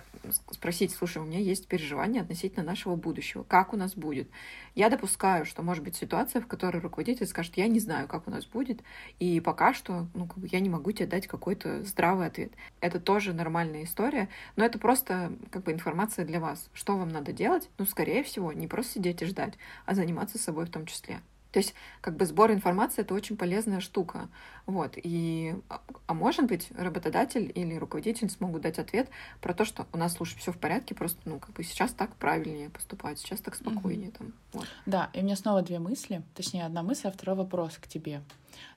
Speaker 1: спросить, слушай, у меня есть переживания относительно нашего будущего, как у нас будет. Я допускаю, что может быть ситуация, в которой руководитель скажет, я не знаю, как у нас будет, и пока что ну, как бы я не могу тебе дать какой-то здравый ответ. Это тоже нормальная история, но это просто как бы информация для вас. Что вам надо делать? Ну, скорее всего, не просто сидеть и ждать, а заниматься собой в том числе. То есть, как бы сбор информации это очень полезная штука. Вот. И, а, а может быть, работодатель или руководитель смогут дать ответ про то, что у нас, слушай, все в порядке, просто, ну, как бы сейчас так правильнее поступать, сейчас так спокойнее. Mm-hmm. Там, вот.
Speaker 2: Да, и у меня снова две мысли, точнее, одна мысль, а второй вопрос к тебе.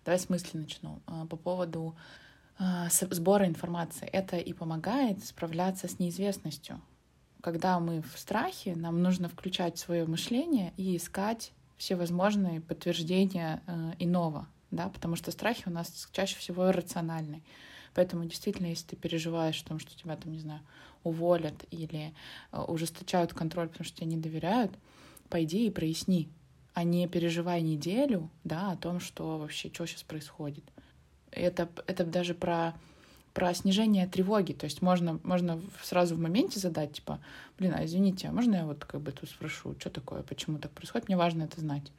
Speaker 2: Давай с мысли начну. А, по поводу а, сбора информации. Это и помогает справляться с неизвестностью. Когда мы в страхе, нам нужно включать свое мышление и искать все возможные подтверждения э, иного, да, потому что страхи у нас чаще всего иррациональны. Поэтому действительно, если ты переживаешь о том, что тебя там, не знаю, уволят или э, ужесточают контроль, потому что тебе не доверяют, пойди и проясни, а не переживай неделю, да, о том, что вообще, что сейчас происходит. Это, это даже про про снижение тревоги. То есть можно, можно сразу в моменте задать, типа, блин, а извините, а можно я вот как бы тут спрошу, что такое, почему так происходит, мне важно это знать.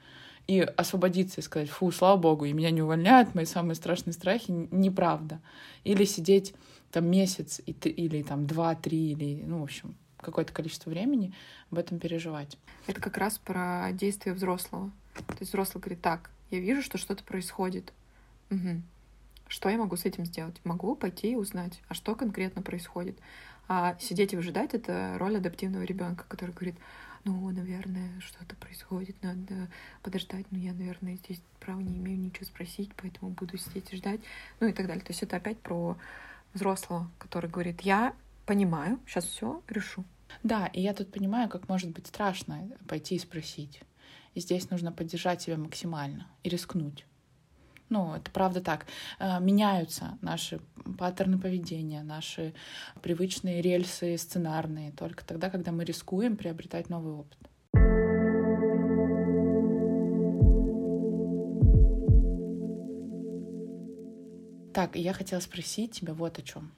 Speaker 2: И освободиться и сказать, фу, слава богу, и меня не увольняют, мои самые страшные страхи, неправда. Или сидеть там месяц и, или там два-три, или, ну, в общем, какое-то количество времени об этом переживать.
Speaker 1: Это как раз про действие взрослого. То есть взрослый говорит, так, я вижу, что что-то происходит. Угу. Что я могу с этим сделать? Могу пойти и узнать, а что конкретно происходит. А сидеть и выжидать — это роль адаптивного ребенка, который говорит, ну, наверное, что-то происходит, надо подождать, ну, я, наверное, здесь права не имею ничего спросить, поэтому буду сидеть и ждать, ну и так далее. То есть это опять про взрослого, который говорит, я понимаю, сейчас все решу.
Speaker 2: Да, и я тут понимаю, как может быть страшно пойти и спросить. И здесь нужно поддержать себя максимально и рискнуть. Ну, это правда так. Э, меняются наши паттерны поведения, наши привычные рельсы сценарные только тогда, когда мы рискуем приобретать новый опыт. Так, я хотела спросить тебя вот о чем.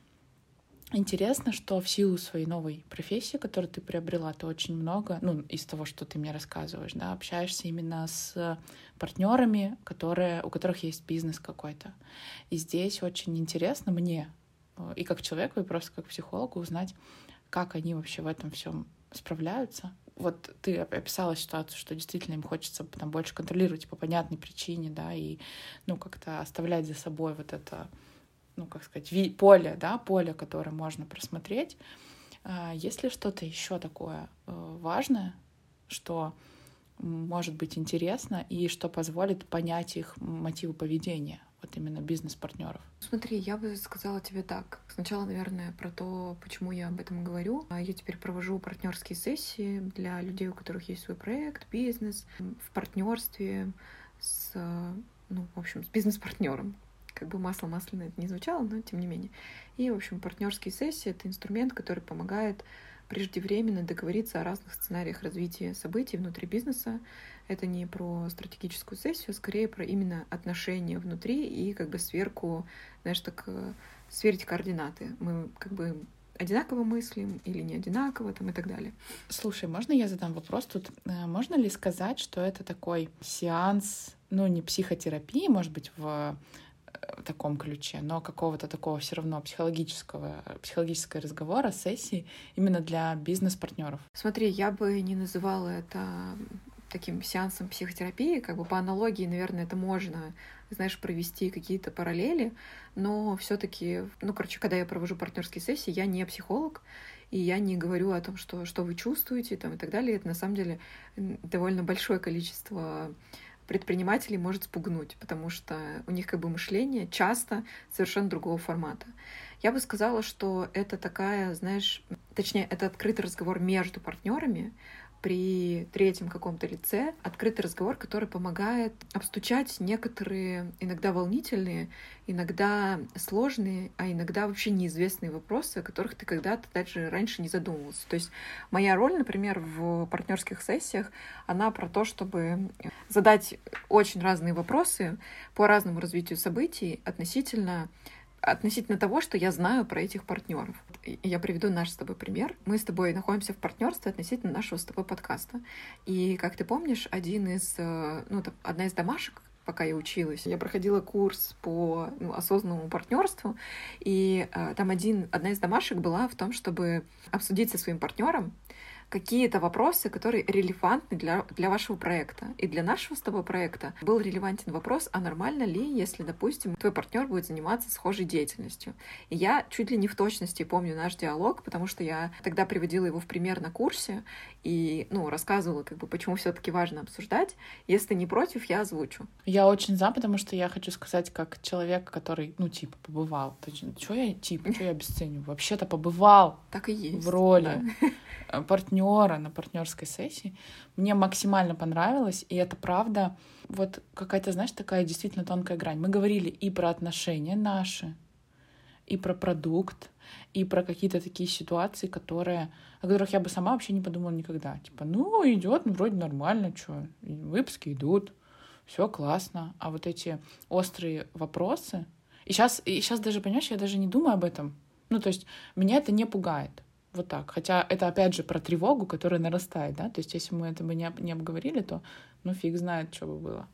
Speaker 2: Интересно, что в силу своей новой профессии, которую ты приобрела, ты очень много, ну, из того, что ты мне рассказываешь, да, общаешься именно с партнерами, которые, у которых есть бизнес какой-то. И здесь очень интересно мне, э, и как человеку, и просто как психологу узнать, как они вообще в этом всем справляются. Вот ты описала ситуацию, что действительно им хочется там больше контролировать по понятной причине, да, и, ну, как-то оставлять за собой вот это ну, как сказать, поле, да, поле, которое можно просмотреть. А, есть ли что-то еще такое э, важное, что может быть интересно и что позволит понять их мотивы поведения, вот именно бизнес-партнеров?
Speaker 1: Смотри, я бы сказала тебе так. Сначала, наверное, про то, почему я об этом говорю. А я теперь провожу партнерские сессии для людей, у которых есть свой проект, бизнес, в партнерстве с, ну, в общем, с бизнес-партнером. Как бы масло масляное это не звучало, но тем не менее. И, в общем, партнерские сессии — это инструмент, который помогает преждевременно договориться о разных сценариях развития событий внутри бизнеса. Это не про стратегическую сессию, а скорее про именно отношения внутри и как бы сверку, знаешь, так э, сверить координаты. Мы как бы одинаково мыслим или не одинаково там и так далее.
Speaker 2: Слушай, можно я задам вопрос тут? Э, можно ли сказать, что это такой сеанс, ну, не психотерапии, может быть, в в таком ключе, но какого-то такого все равно психологического, психологического разговора, сессии именно для бизнес-партнеров.
Speaker 1: Смотри, я бы не называла это таким сеансом психотерапии, как бы по аналогии, наверное, это можно, знаешь, провести какие-то параллели, но все-таки, ну, короче, когда я провожу партнерские сессии, я не психолог, и я не говорю о том, что, что вы чувствуете там, и так далее. Это на самом деле довольно большое количество предпринимателей может спугнуть, потому что у них как бы мышление часто совершенно другого формата. Я бы сказала, что это такая, знаешь, точнее, это открытый разговор между партнерами, при третьем каком-то лице открытый разговор, который помогает обстучать некоторые иногда волнительные, иногда сложные, а иногда вообще неизвестные вопросы, о которых ты когда-то даже раньше не задумывался. То есть моя роль, например, в партнерских сессиях, она про то, чтобы задать очень разные вопросы по разному развитию событий относительно относительно того, что я знаю про этих партнеров. Я приведу наш с тобой пример. Мы с тобой находимся в партнерстве относительно нашего с тобой подкаста. И, как ты помнишь, один из, э, ну, там, одна из домашек, пока я училась. Я проходила курс по ну, осознанному партнерству, и э, там один, одна из домашек была в том, чтобы обсудить со своим партнером, какие-то вопросы, которые релевантны для, для вашего проекта. И для нашего с тобой проекта был релевантен вопрос, а нормально ли, если, допустим, твой партнер будет заниматься схожей деятельностью. И я чуть ли не в точности помню наш диалог, потому что я тогда приводила его в пример на курсе и, ну, рассказывала, как бы, почему все таки важно обсуждать. Если не против, я озвучу.
Speaker 2: Я очень за, потому что я хочу сказать, как человек, который, ну, типа, побывал. Что я, типа, что я обесцениваю? Вообще-то побывал.
Speaker 1: Так и есть.
Speaker 2: В роли. Да партнера на партнерской сессии. Мне максимально понравилось, и это правда вот какая-то, знаешь, такая действительно тонкая грань. Мы говорили и про отношения наши, и про продукт, и про какие-то такие ситуации, которые, о которых я бы сама вообще не подумала никогда. Типа, ну, идет, ну, вроде нормально, что, выпуски идут, все классно. А вот эти острые вопросы... И сейчас, и сейчас даже, понимаешь, я даже не думаю об этом. Ну, то есть меня это не пугает. Вот так. Хотя это опять же про тревогу, которая нарастает, да. То есть если мы это бы не, не обговорили, то ну фиг знает, что бы было.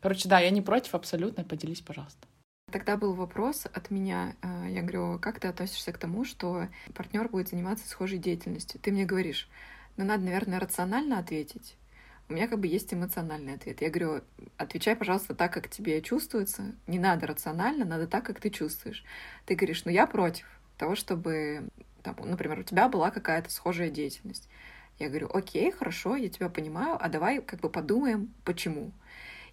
Speaker 2: Короче, да, я не против абсолютно. Поделись, пожалуйста.
Speaker 1: Тогда был вопрос от меня. Э, я говорю, как ты относишься к тому, что партнер будет заниматься схожей деятельностью? Ты мне говоришь, ну надо, наверное, рационально ответить. У меня как бы есть эмоциональный ответ. Я говорю, отвечай, пожалуйста, так, как тебе чувствуется. Не надо рационально, надо так, как ты чувствуешь. Ты говоришь, ну я против того, чтобы там, например, у тебя была какая-то схожая деятельность. Я говорю, окей, хорошо, я тебя понимаю, а давай как бы подумаем, почему.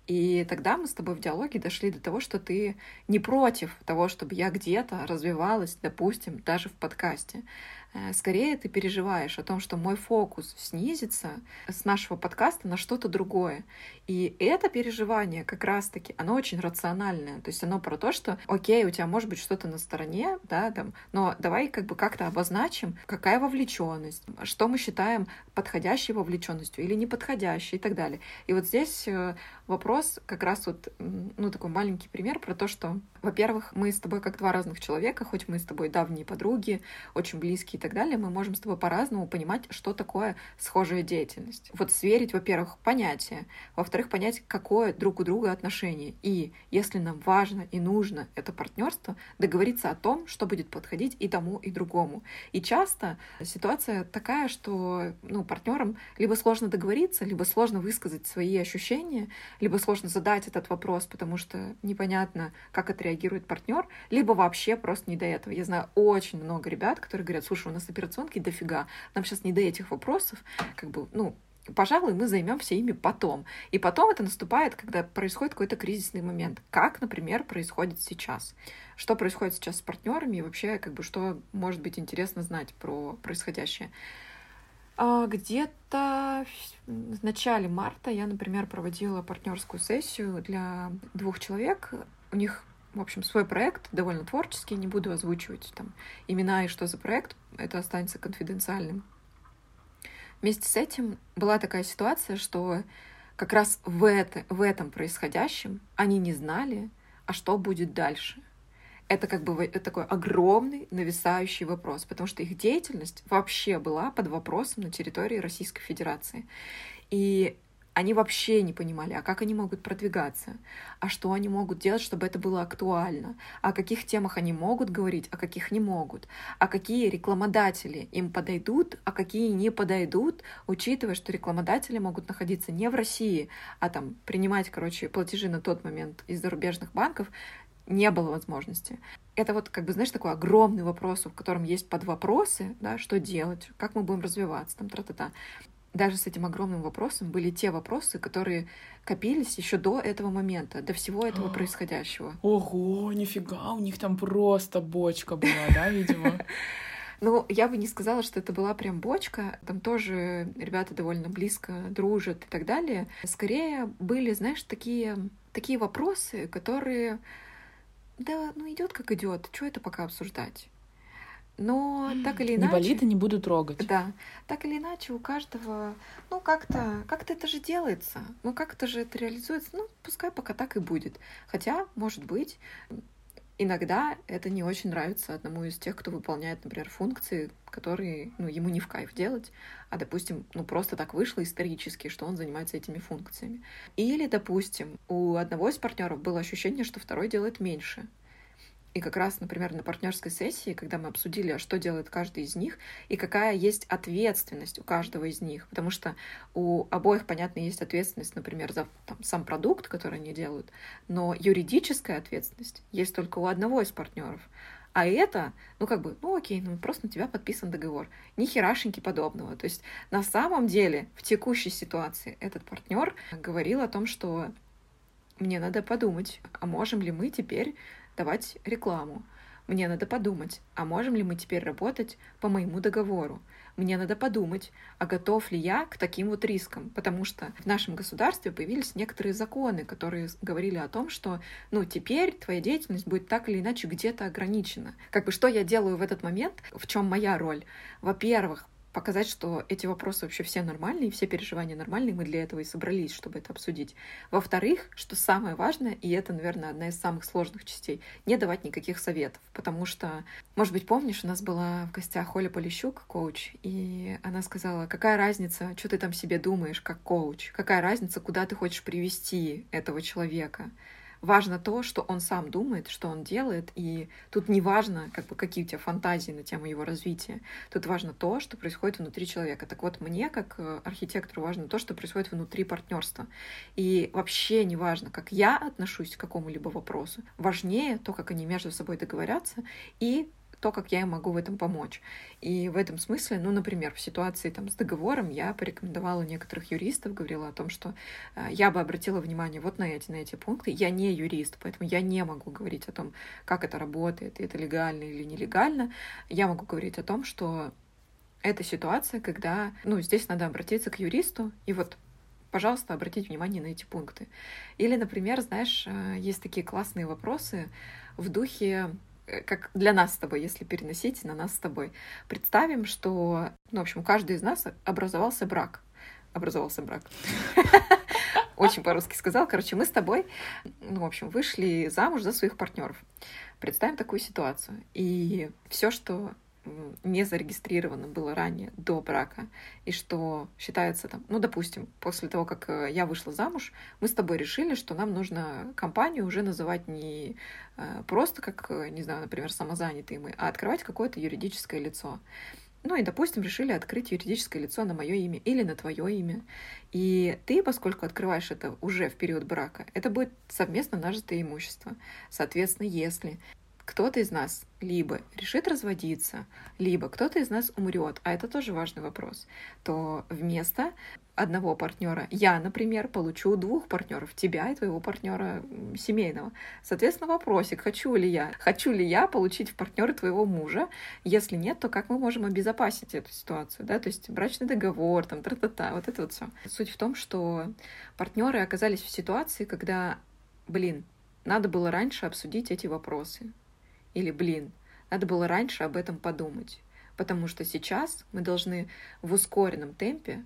Speaker 1: И тогда мы с тобой в диалоге дошли до того, что ты не против того, чтобы я где-то развивалась, допустим, даже в подкасте. Э, скорее ты переживаешь о том, что мой фокус снизится с нашего подкаста на что-то другое. И это переживание как раз-таки, оно очень рациональное. То есть оно про то, что, окей, у тебя может быть что-то на стороне, да, там, но давай как бы как-то обозначим, какая вовлеченность, что мы считаем подходящей вовлеченностью или неподходящей и так далее. И вот здесь э, вопрос как раз вот, ну, такой маленький пример про то, что, во-первых, мы с тобой как два разных человека, хоть мы с тобой давние подруги, очень близкие так далее, мы можем с тобой по-разному понимать, что такое схожая деятельность. Вот сверить, во-первых, понятие, во-вторых, понять, какое друг у друга отношение. И если нам важно и нужно это партнерство, договориться о том, что будет подходить и тому, и другому. И часто ситуация такая, что ну, партнерам либо сложно договориться, либо сложно высказать свои ощущения, либо сложно задать этот вопрос, потому что непонятно, как отреагирует партнер, либо вообще просто не до этого. Я знаю очень много ребят, которые говорят, слушай, у нас операционки дофига, нам сейчас не до этих вопросов, как бы, ну, пожалуй, мы займемся ими потом. И потом это наступает, когда происходит какой-то кризисный момент, как, например, происходит сейчас. Что происходит сейчас с партнерами и вообще, как бы, что может быть интересно знать про происходящее. А, где-то в начале марта я, например, проводила партнерскую сессию для двух человек. У них, в общем, свой проект, довольно творческий, не буду озвучивать там имена и что за проект, это останется конфиденциальным. Вместе с этим была такая ситуация, что как раз в, это, в этом происходящем они не знали, а что будет дальше — это как бы такой огромный нависающий вопрос, потому что их деятельность вообще была под вопросом на территории Российской Федерации. И они вообще не понимали, а как они могут продвигаться, а что они могут делать, чтобы это было актуально, о каких темах они могут говорить, а каких не могут, а какие рекламодатели им подойдут, а какие не подойдут, учитывая, что рекламодатели могут находиться не в России, а там принимать, короче, платежи на тот момент из зарубежных банков, не было возможности. Это вот, как бы, знаешь, такой огромный вопрос, в котором есть подвопросы, да, что делать, как мы будем развиваться, там, тра-та-та. Даже с этим огромным вопросом были те вопросы, которые копились еще до этого момента, до всего этого происходящего.
Speaker 2: Ого, нифига, у них там просто бочка была, да, видимо?
Speaker 1: Ну, я бы не сказала, что это была прям бочка. Там тоже ребята довольно близко дружат и так далее. Скорее были, знаешь, такие, такие вопросы, которые да, ну идет как идет, что это пока обсуждать? Но так или иначе...
Speaker 2: Не болит и не буду трогать.
Speaker 1: Да. Так или иначе у каждого, ну как-то, как-то это же делается. Ну как-то же это реализуется. Ну пускай пока так и будет. Хотя, может быть, иногда это не очень нравится одному из тех, кто выполняет, например, функции, которые ну, ему не в кайф делать, а, допустим, ну просто так вышло исторически, что он занимается этими функциями. Или, допустим, у одного из партнеров было ощущение, что второй делает меньше. И как раз, например, на партнерской сессии, когда мы обсудили, а что делает каждый из них, и какая есть ответственность у каждого из них, потому что у обоих, понятно, есть ответственность, например, за там, сам продукт, который они делают, но юридическая ответственность есть только у одного из партнеров. А это, ну как бы, ну окей, ну просто на тебя подписан договор. Ни херашеньки подобного. То есть на самом деле в текущей ситуации этот партнер говорил о том, что мне надо подумать, а можем ли мы теперь давать рекламу. Мне надо подумать, а можем ли мы теперь работать по моему договору? Мне надо подумать, а готов ли я к таким вот рискам? Потому что в нашем государстве появились некоторые законы, которые говорили о том, что, ну, теперь твоя деятельность будет так или иначе где-то ограничена. Как бы что я делаю в этот момент? В чем моя роль? Во-первых, показать, что эти вопросы вообще все нормальные, все переживания нормальные, мы для этого и собрались, чтобы это обсудить. Во-вторых, что самое важное, и это, наверное, одна из самых сложных частей, не давать никаких советов, потому что, может быть, помнишь, у нас была в гостях Оля Полищук, коуч, и она сказала, какая разница, что ты там себе думаешь, как коуч, какая разница, куда ты хочешь привести этого человека, важно то, что он сам думает, что он делает, и тут не важно, как бы, какие у тебя фантазии на тему его развития. Тут важно то, что происходит внутри человека. Так вот, мне, как э, архитектору, важно то, что происходит внутри партнерства. И вообще не важно, как я отношусь к какому-либо вопросу. Важнее то, как они между собой договорятся, и то, как я им могу в этом помочь. И в этом смысле, ну, например, в ситуации там, с договором я порекомендовала некоторых юристов, говорила о том, что э, я бы обратила внимание вот на эти, на эти пункты. Я не юрист, поэтому я не могу говорить о том, как это работает, и это легально или нелегально. Я могу говорить о том, что это ситуация, когда, ну, здесь надо обратиться к юристу, и вот пожалуйста, обратите внимание на эти пункты. Или, например, знаешь, э, есть такие классные вопросы в духе как для нас с тобой, если переносить на нас с тобой. Представим, что, ну, в общем, у каждого из нас образовался брак. Образовался брак. Очень по-русски сказал. Короче, мы с тобой, ну, в общем, вышли замуж за своих партнеров. Представим такую ситуацию. И все, что не зарегистрировано было ранее до брака, и что считается там, ну, допустим, после того, как э, я вышла замуж, мы с тобой решили, что нам нужно компанию уже называть не э, просто как, э, не знаю, например, самозанятые мы, а открывать какое-то юридическое лицо. Ну и, допустим, решили открыть юридическое лицо на мое имя или на твое имя. И ты, поскольку открываешь это уже в период брака, это будет совместно нажитое имущество. Соответственно, если кто-то из нас либо решит разводиться, либо кто-то из нас умрет, а это тоже важный вопрос, то вместо одного партнера я, например, получу двух партнеров, тебя и твоего партнера семейного. Соответственно, вопросик, хочу ли я, хочу ли я получить в партнеры твоего мужа, если нет, то как мы можем обезопасить эту ситуацию, да, то есть брачный договор, там, тра-та-та, вот это вот все. Суть в том, что партнеры оказались в ситуации, когда, блин, надо было раньше обсудить эти вопросы. Или, блин, надо было раньше об этом подумать. Потому что сейчас мы должны в ускоренном темпе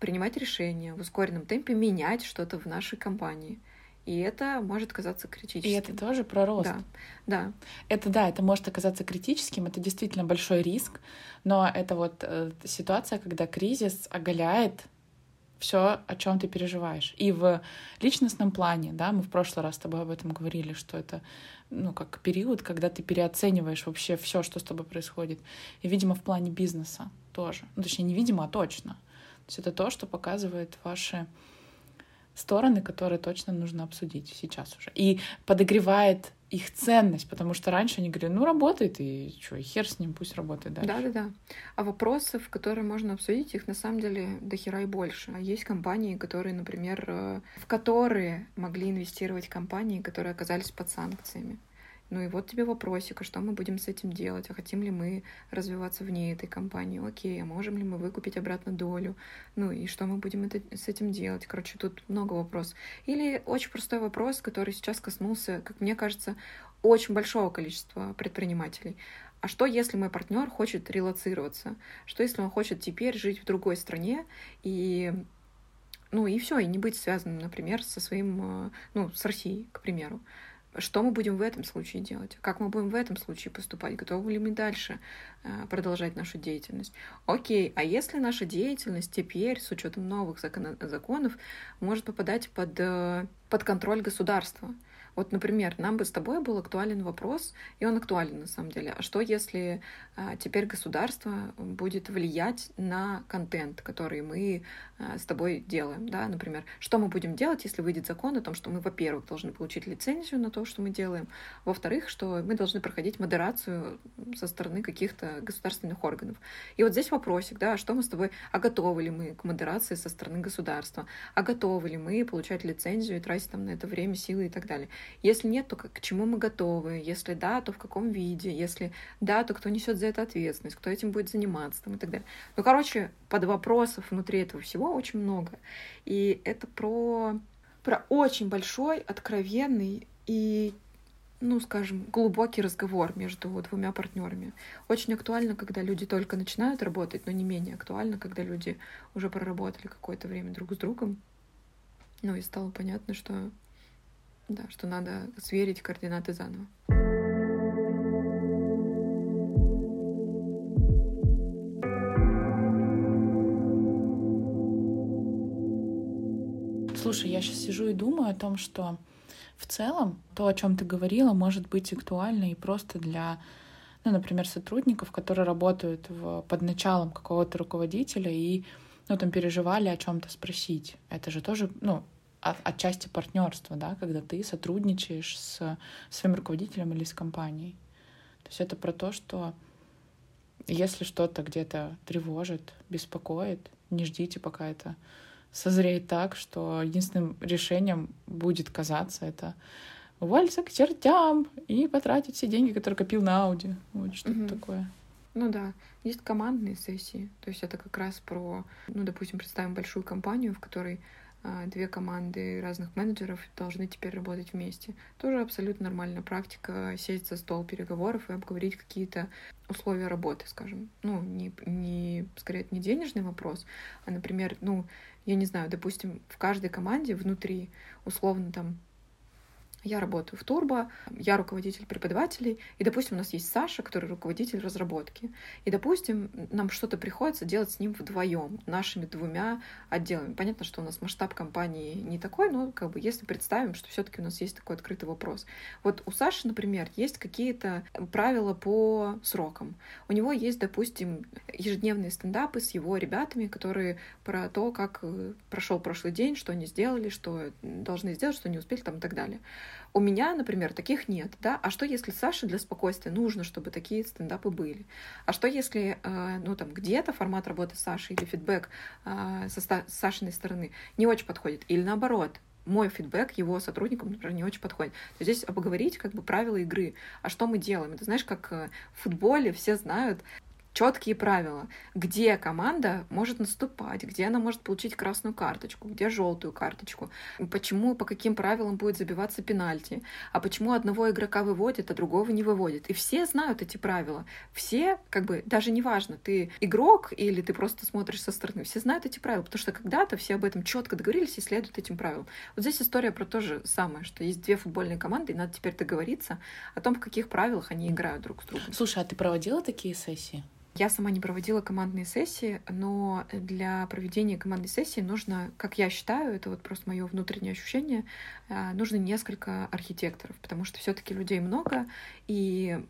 Speaker 1: принимать решения, в ускоренном темпе менять что-то в нашей компании. И это может казаться критическим.
Speaker 2: И это тоже про рост.
Speaker 1: Да, да.
Speaker 2: Это да, это может оказаться критическим, это действительно большой риск, но это вот э, ситуация, когда кризис оголяет все, о чем ты переживаешь. И в личностном плане, да, мы в прошлый раз с тобой об этом говорили, что это, ну, как период, когда ты переоцениваешь вообще все, что с тобой происходит. И, видимо, в плане бизнеса тоже. Ну, точнее, не видимо, а точно. То есть это то, что показывает ваши стороны, которые точно нужно обсудить сейчас уже. И подогревает их ценность, потому что раньше они говорили, ну, работает, и что, и хер с ним, пусть работает дальше.
Speaker 1: Да-да-да. А вопросов, которые можно обсудить, их на самом деле до хера и больше. А есть компании, которые, например, э, в которые могли инвестировать компании, которые оказались под санкциями. Ну и вот тебе вопросик, а что мы будем с этим делать? А хотим ли мы развиваться вне этой компании? Окей, а можем ли мы выкупить обратно долю? Ну и что мы будем это, с этим делать? Короче, тут много вопросов. Или очень простой вопрос, который сейчас коснулся, как мне кажется, очень большого количества предпринимателей. А что, если мой партнер хочет релацироваться? Что, если он хочет теперь жить в другой стране и ну и все, и не быть связанным, например, со своим, э, ну, с Россией, к примеру. Что мы будем в этом случае делать? Как мы будем в этом случае поступать? Готовы ли мы дальше э, продолжать нашу деятельность? Окей, а если наша деятельность теперь, с учетом новых закон законов, может попадать под, э, под контроль государства? Вот, например, нам бы с тобой был актуален вопрос, и он актуален на самом деле. А что, если а, теперь государство будет влиять на контент, который мы а, с тобой делаем? Да? Например, что мы будем делать, если выйдет закон о том, что мы, во-первых, должны получить лицензию на то, что мы делаем, во-вторых, что мы должны проходить модерацию со стороны каких-то государственных органов. И вот здесь вопросик, да, что мы с тобой, а готовы ли мы к модерации со стороны государства, а готовы ли мы получать лицензию и тратить там на это время, силы и так далее. Если нет, то к чему мы готовы? Если да, то в каком виде? Если да, то кто несет за это ответственность? Кто этим будет заниматься? Там, и так далее. Ну, короче, под вопросов внутри этого всего очень много. И это про, про очень большой, откровенный и ну, скажем, глубокий разговор между двумя партнерами. Очень актуально, когда люди только начинают работать, но не менее актуально, когда люди уже проработали какое-то время друг с другом. Ну и стало понятно, что да, что надо сверить координаты заново.
Speaker 2: Слушай, я сейчас сижу и думаю о том, что в целом то, о чем ты говорила, может быть актуально и просто для, ну, например, сотрудников, которые работают в, под началом какого-то руководителя и ну, там переживали о чем-то спросить. Это же тоже, ну, отчасти партнерства, да, когда ты сотрудничаешь с своим руководителем или с компанией. То есть это про то, что если что-то где-то тревожит, беспокоит, не ждите, пока это созреет так, что единственным решением будет казаться это уволиться к чертям и потратить все деньги, которые копил на Ауди. Вот что-то угу. такое.
Speaker 1: Ну да, есть командные сессии. То есть это как раз про, ну, допустим, представим большую компанию, в которой а, две команды разных менеджеров должны теперь работать вместе. Тоже абсолютно нормальная практика сесть за стол переговоров и обговорить какие-то условия работы, скажем. Ну, не, не скорее, это не денежный вопрос, а, например, ну, я не знаю, допустим, в каждой команде внутри условно там я работаю в Турбо, я руководитель преподавателей, и, допустим, у нас есть Саша, который руководитель разработки. И, допустим, нам что-то приходится делать с ним вдвоем, нашими двумя отделами. Понятно, что у нас масштаб компании не такой, но как бы если представим, что все-таки у нас есть такой открытый вопрос. Вот у Саши, например, есть какие-то правила по срокам. У него есть, допустим, ежедневные стендапы с его ребятами, которые про то, как э, прошел прошлый день, что они сделали, что должны сделать, что не успели там и так далее. У меня, например, таких нет, да? А что если Саше для спокойствия нужно, чтобы такие стендапы были? А что если, э, ну, там, где-то формат работы Саши или фидбэк э, со Сашиной стороны не очень подходит? Или наоборот, мой фидбэк его сотрудникам, например, не очень подходит. То здесь обговорить как бы правила игры. А что мы делаем? Это знаешь, как э, в футболе все знают, четкие правила, где команда может наступать, где она может получить красную карточку, где желтую карточку, почему, по каким правилам будет забиваться пенальти, а почему одного игрока выводит, а другого не выводит. И все знают эти правила. Все, как бы, даже неважно, ты игрок или ты просто смотришь со стороны, все знают эти правила, потому что когда-то все об этом четко договорились и следуют этим правилам. Вот здесь история про то же самое, что есть две футбольные команды, и надо теперь договориться о том, в каких правилах они играют друг с другом.
Speaker 2: Слушай, а ты проводила такие сессии?
Speaker 1: Я сама не проводила командные сессии, но для проведения командной сессии нужно, как я считаю, это вот просто мое внутреннее ощущение, э, нужно несколько архитекторов, потому что все-таки людей много, и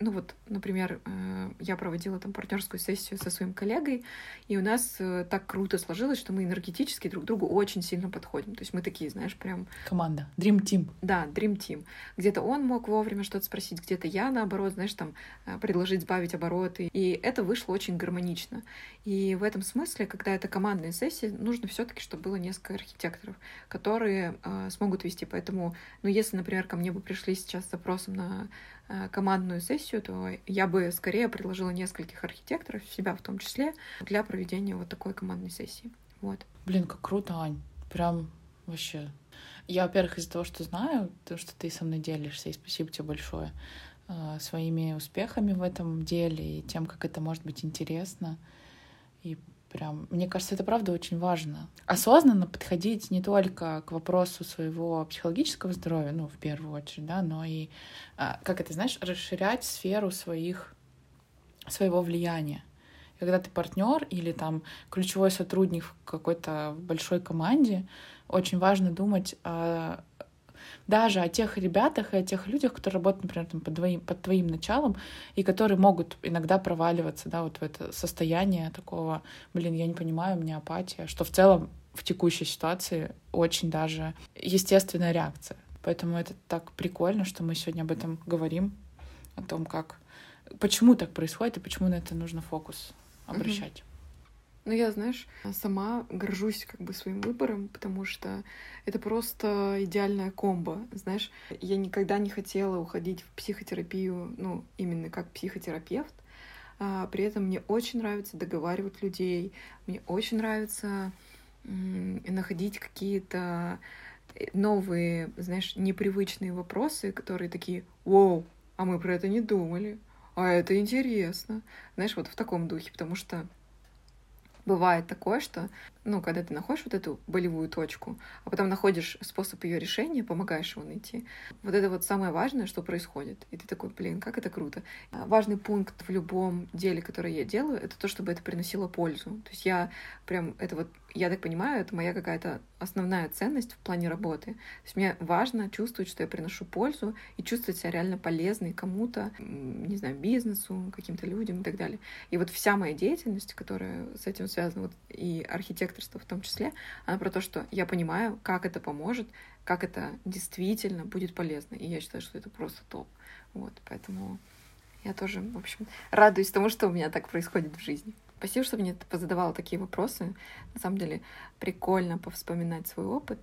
Speaker 1: ну вот, например, э, я проводила там партнерскую сессию со своим коллегой, и у нас э, так круто сложилось, что мы энергетически друг другу очень сильно подходим. То есть мы такие, знаешь, прям...
Speaker 2: Команда. Dream Team.
Speaker 1: Да, Dream Team. Где-то он мог вовремя что-то спросить, где-то я, наоборот, знаешь, там э, предложить сбавить обороты. И это вышло очень гармонично. И в этом смысле, когда это командная сессия, нужно все таки чтобы было несколько архитекторов, которые э, смогут вести. Поэтому, ну, если, например, ко мне бы пришли сейчас с запросом на командную сессию, то я бы скорее предложила нескольких архитекторов, себя в том числе, для проведения вот такой командной сессии. Вот.
Speaker 2: Блин, как круто, Ань. Прям вообще. Я, во-первых, из-за того, что знаю, то, что ты со мной делишься, и спасибо тебе большое, э, своими успехами в этом деле и тем, как это может быть интересно. И Прям, мне кажется, это правда очень важно. Осознанно подходить не только к вопросу своего психологического здоровья, ну, в первую очередь, да, но и, а, как это, знаешь, расширять сферу своих, своего влияния. Когда ты партнер или там ключевой сотрудник в какой-то большой команде, очень важно думать о даже о тех ребятах и о тех людях, которые работают, например, там, под, твоим, под твоим началом, и которые могут иногда проваливаться, да, вот в это состояние такого, блин, я не понимаю, у меня апатия, что в целом в текущей ситуации очень даже естественная реакция. Поэтому это так прикольно, что мы сегодня об этом говорим, о том, как, почему так происходит и почему на это нужно фокус обращать.
Speaker 1: Но я, знаешь, сама горжусь как бы своим выбором, потому что это просто идеальная комбо. Знаешь, я никогда не хотела уходить в психотерапию, ну, именно как психотерапевт. А, при этом мне очень нравится договаривать людей, мне очень нравится находить какие-то новые, знаешь, непривычные вопросы, которые такие, вау, а мы про это не думали, а это интересно. Знаешь, вот в таком духе, потому что бывает такое, что, ну, когда ты находишь вот эту болевую точку, а потом находишь способ ее решения, помогаешь его найти, вот это вот самое важное, что происходит. И ты такой, блин, как это круто. А, важный пункт в любом деле, которое я делаю, это то, чтобы это приносило пользу. То есть я прям, это вот, я так понимаю, это моя какая-то основная ценность в плане работы. То есть мне важно чувствовать, что я приношу пользу и чувствовать себя реально полезной кому-то, не знаю, бизнесу, каким-то людям и так далее. И вот вся моя деятельность, которая с этим связана, вот, и архитекторство в том числе, она про то, что я понимаю, как это поможет, как это действительно будет полезно. И я считаю, что это просто топ. Вот, поэтому я тоже, в общем, радуюсь тому, что у меня так происходит в жизни. Спасибо, что мне позадавала такие вопросы. На самом деле прикольно повспоминать свой опыт.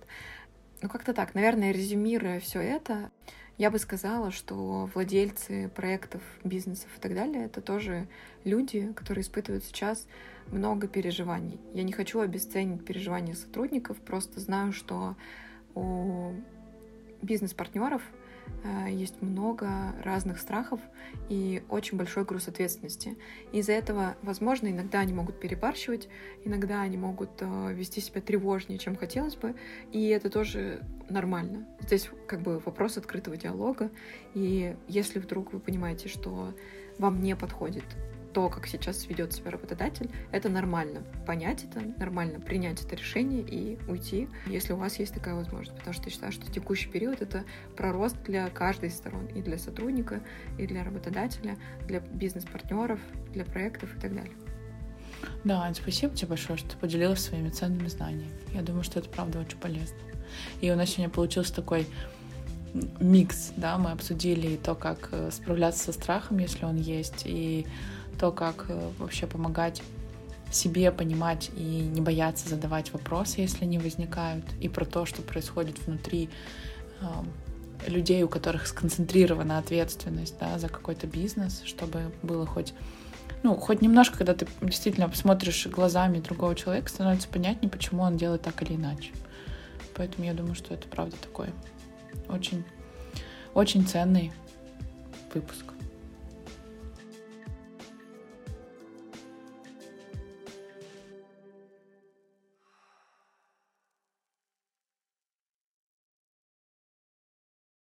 Speaker 1: Ну, как-то так. Наверное, резюмируя все это, я бы сказала, что владельцы проектов, бизнесов и так далее — это тоже люди, которые испытывают сейчас много переживаний. Я не хочу обесценить переживания сотрудников, просто знаю, что у бизнес-партнеров есть много разных страхов и очень большой груз ответственности. Из-за этого, возможно, иногда они могут перебарщивать, иногда они могут э, вести себя тревожнее, чем хотелось бы, и это тоже нормально. Здесь как бы вопрос открытого диалога, и если вдруг вы понимаете, что вам не подходит то, как сейчас ведет себя работодатель, это нормально. Понять это, нормально принять это решение и уйти, если у вас есть такая возможность. Потому что я считаю, что текущий период — это пророст для каждой из сторон. И для сотрудника, и для работодателя, для бизнес-партнеров, для проектов и так далее.
Speaker 2: Да, Ань, спасибо тебе большое, что ты поделилась своими ценными знаниями. Я думаю, что это правда очень полезно. И у нас сегодня получился такой микс, да, мы обсудили то, как э, справляться со страхом, если он есть, и то, как э, вообще помогать себе понимать и не бояться задавать вопросы, если они возникают, и про то, что происходит внутри э, людей, у которых сконцентрирована ответственность да, за какой-то бизнес, чтобы было хоть ну, хоть немножко, когда ты действительно посмотришь глазами другого человека, становится понятнее, почему он делает так или иначе. Поэтому я думаю, что это правда такой очень, очень ценный выпуск.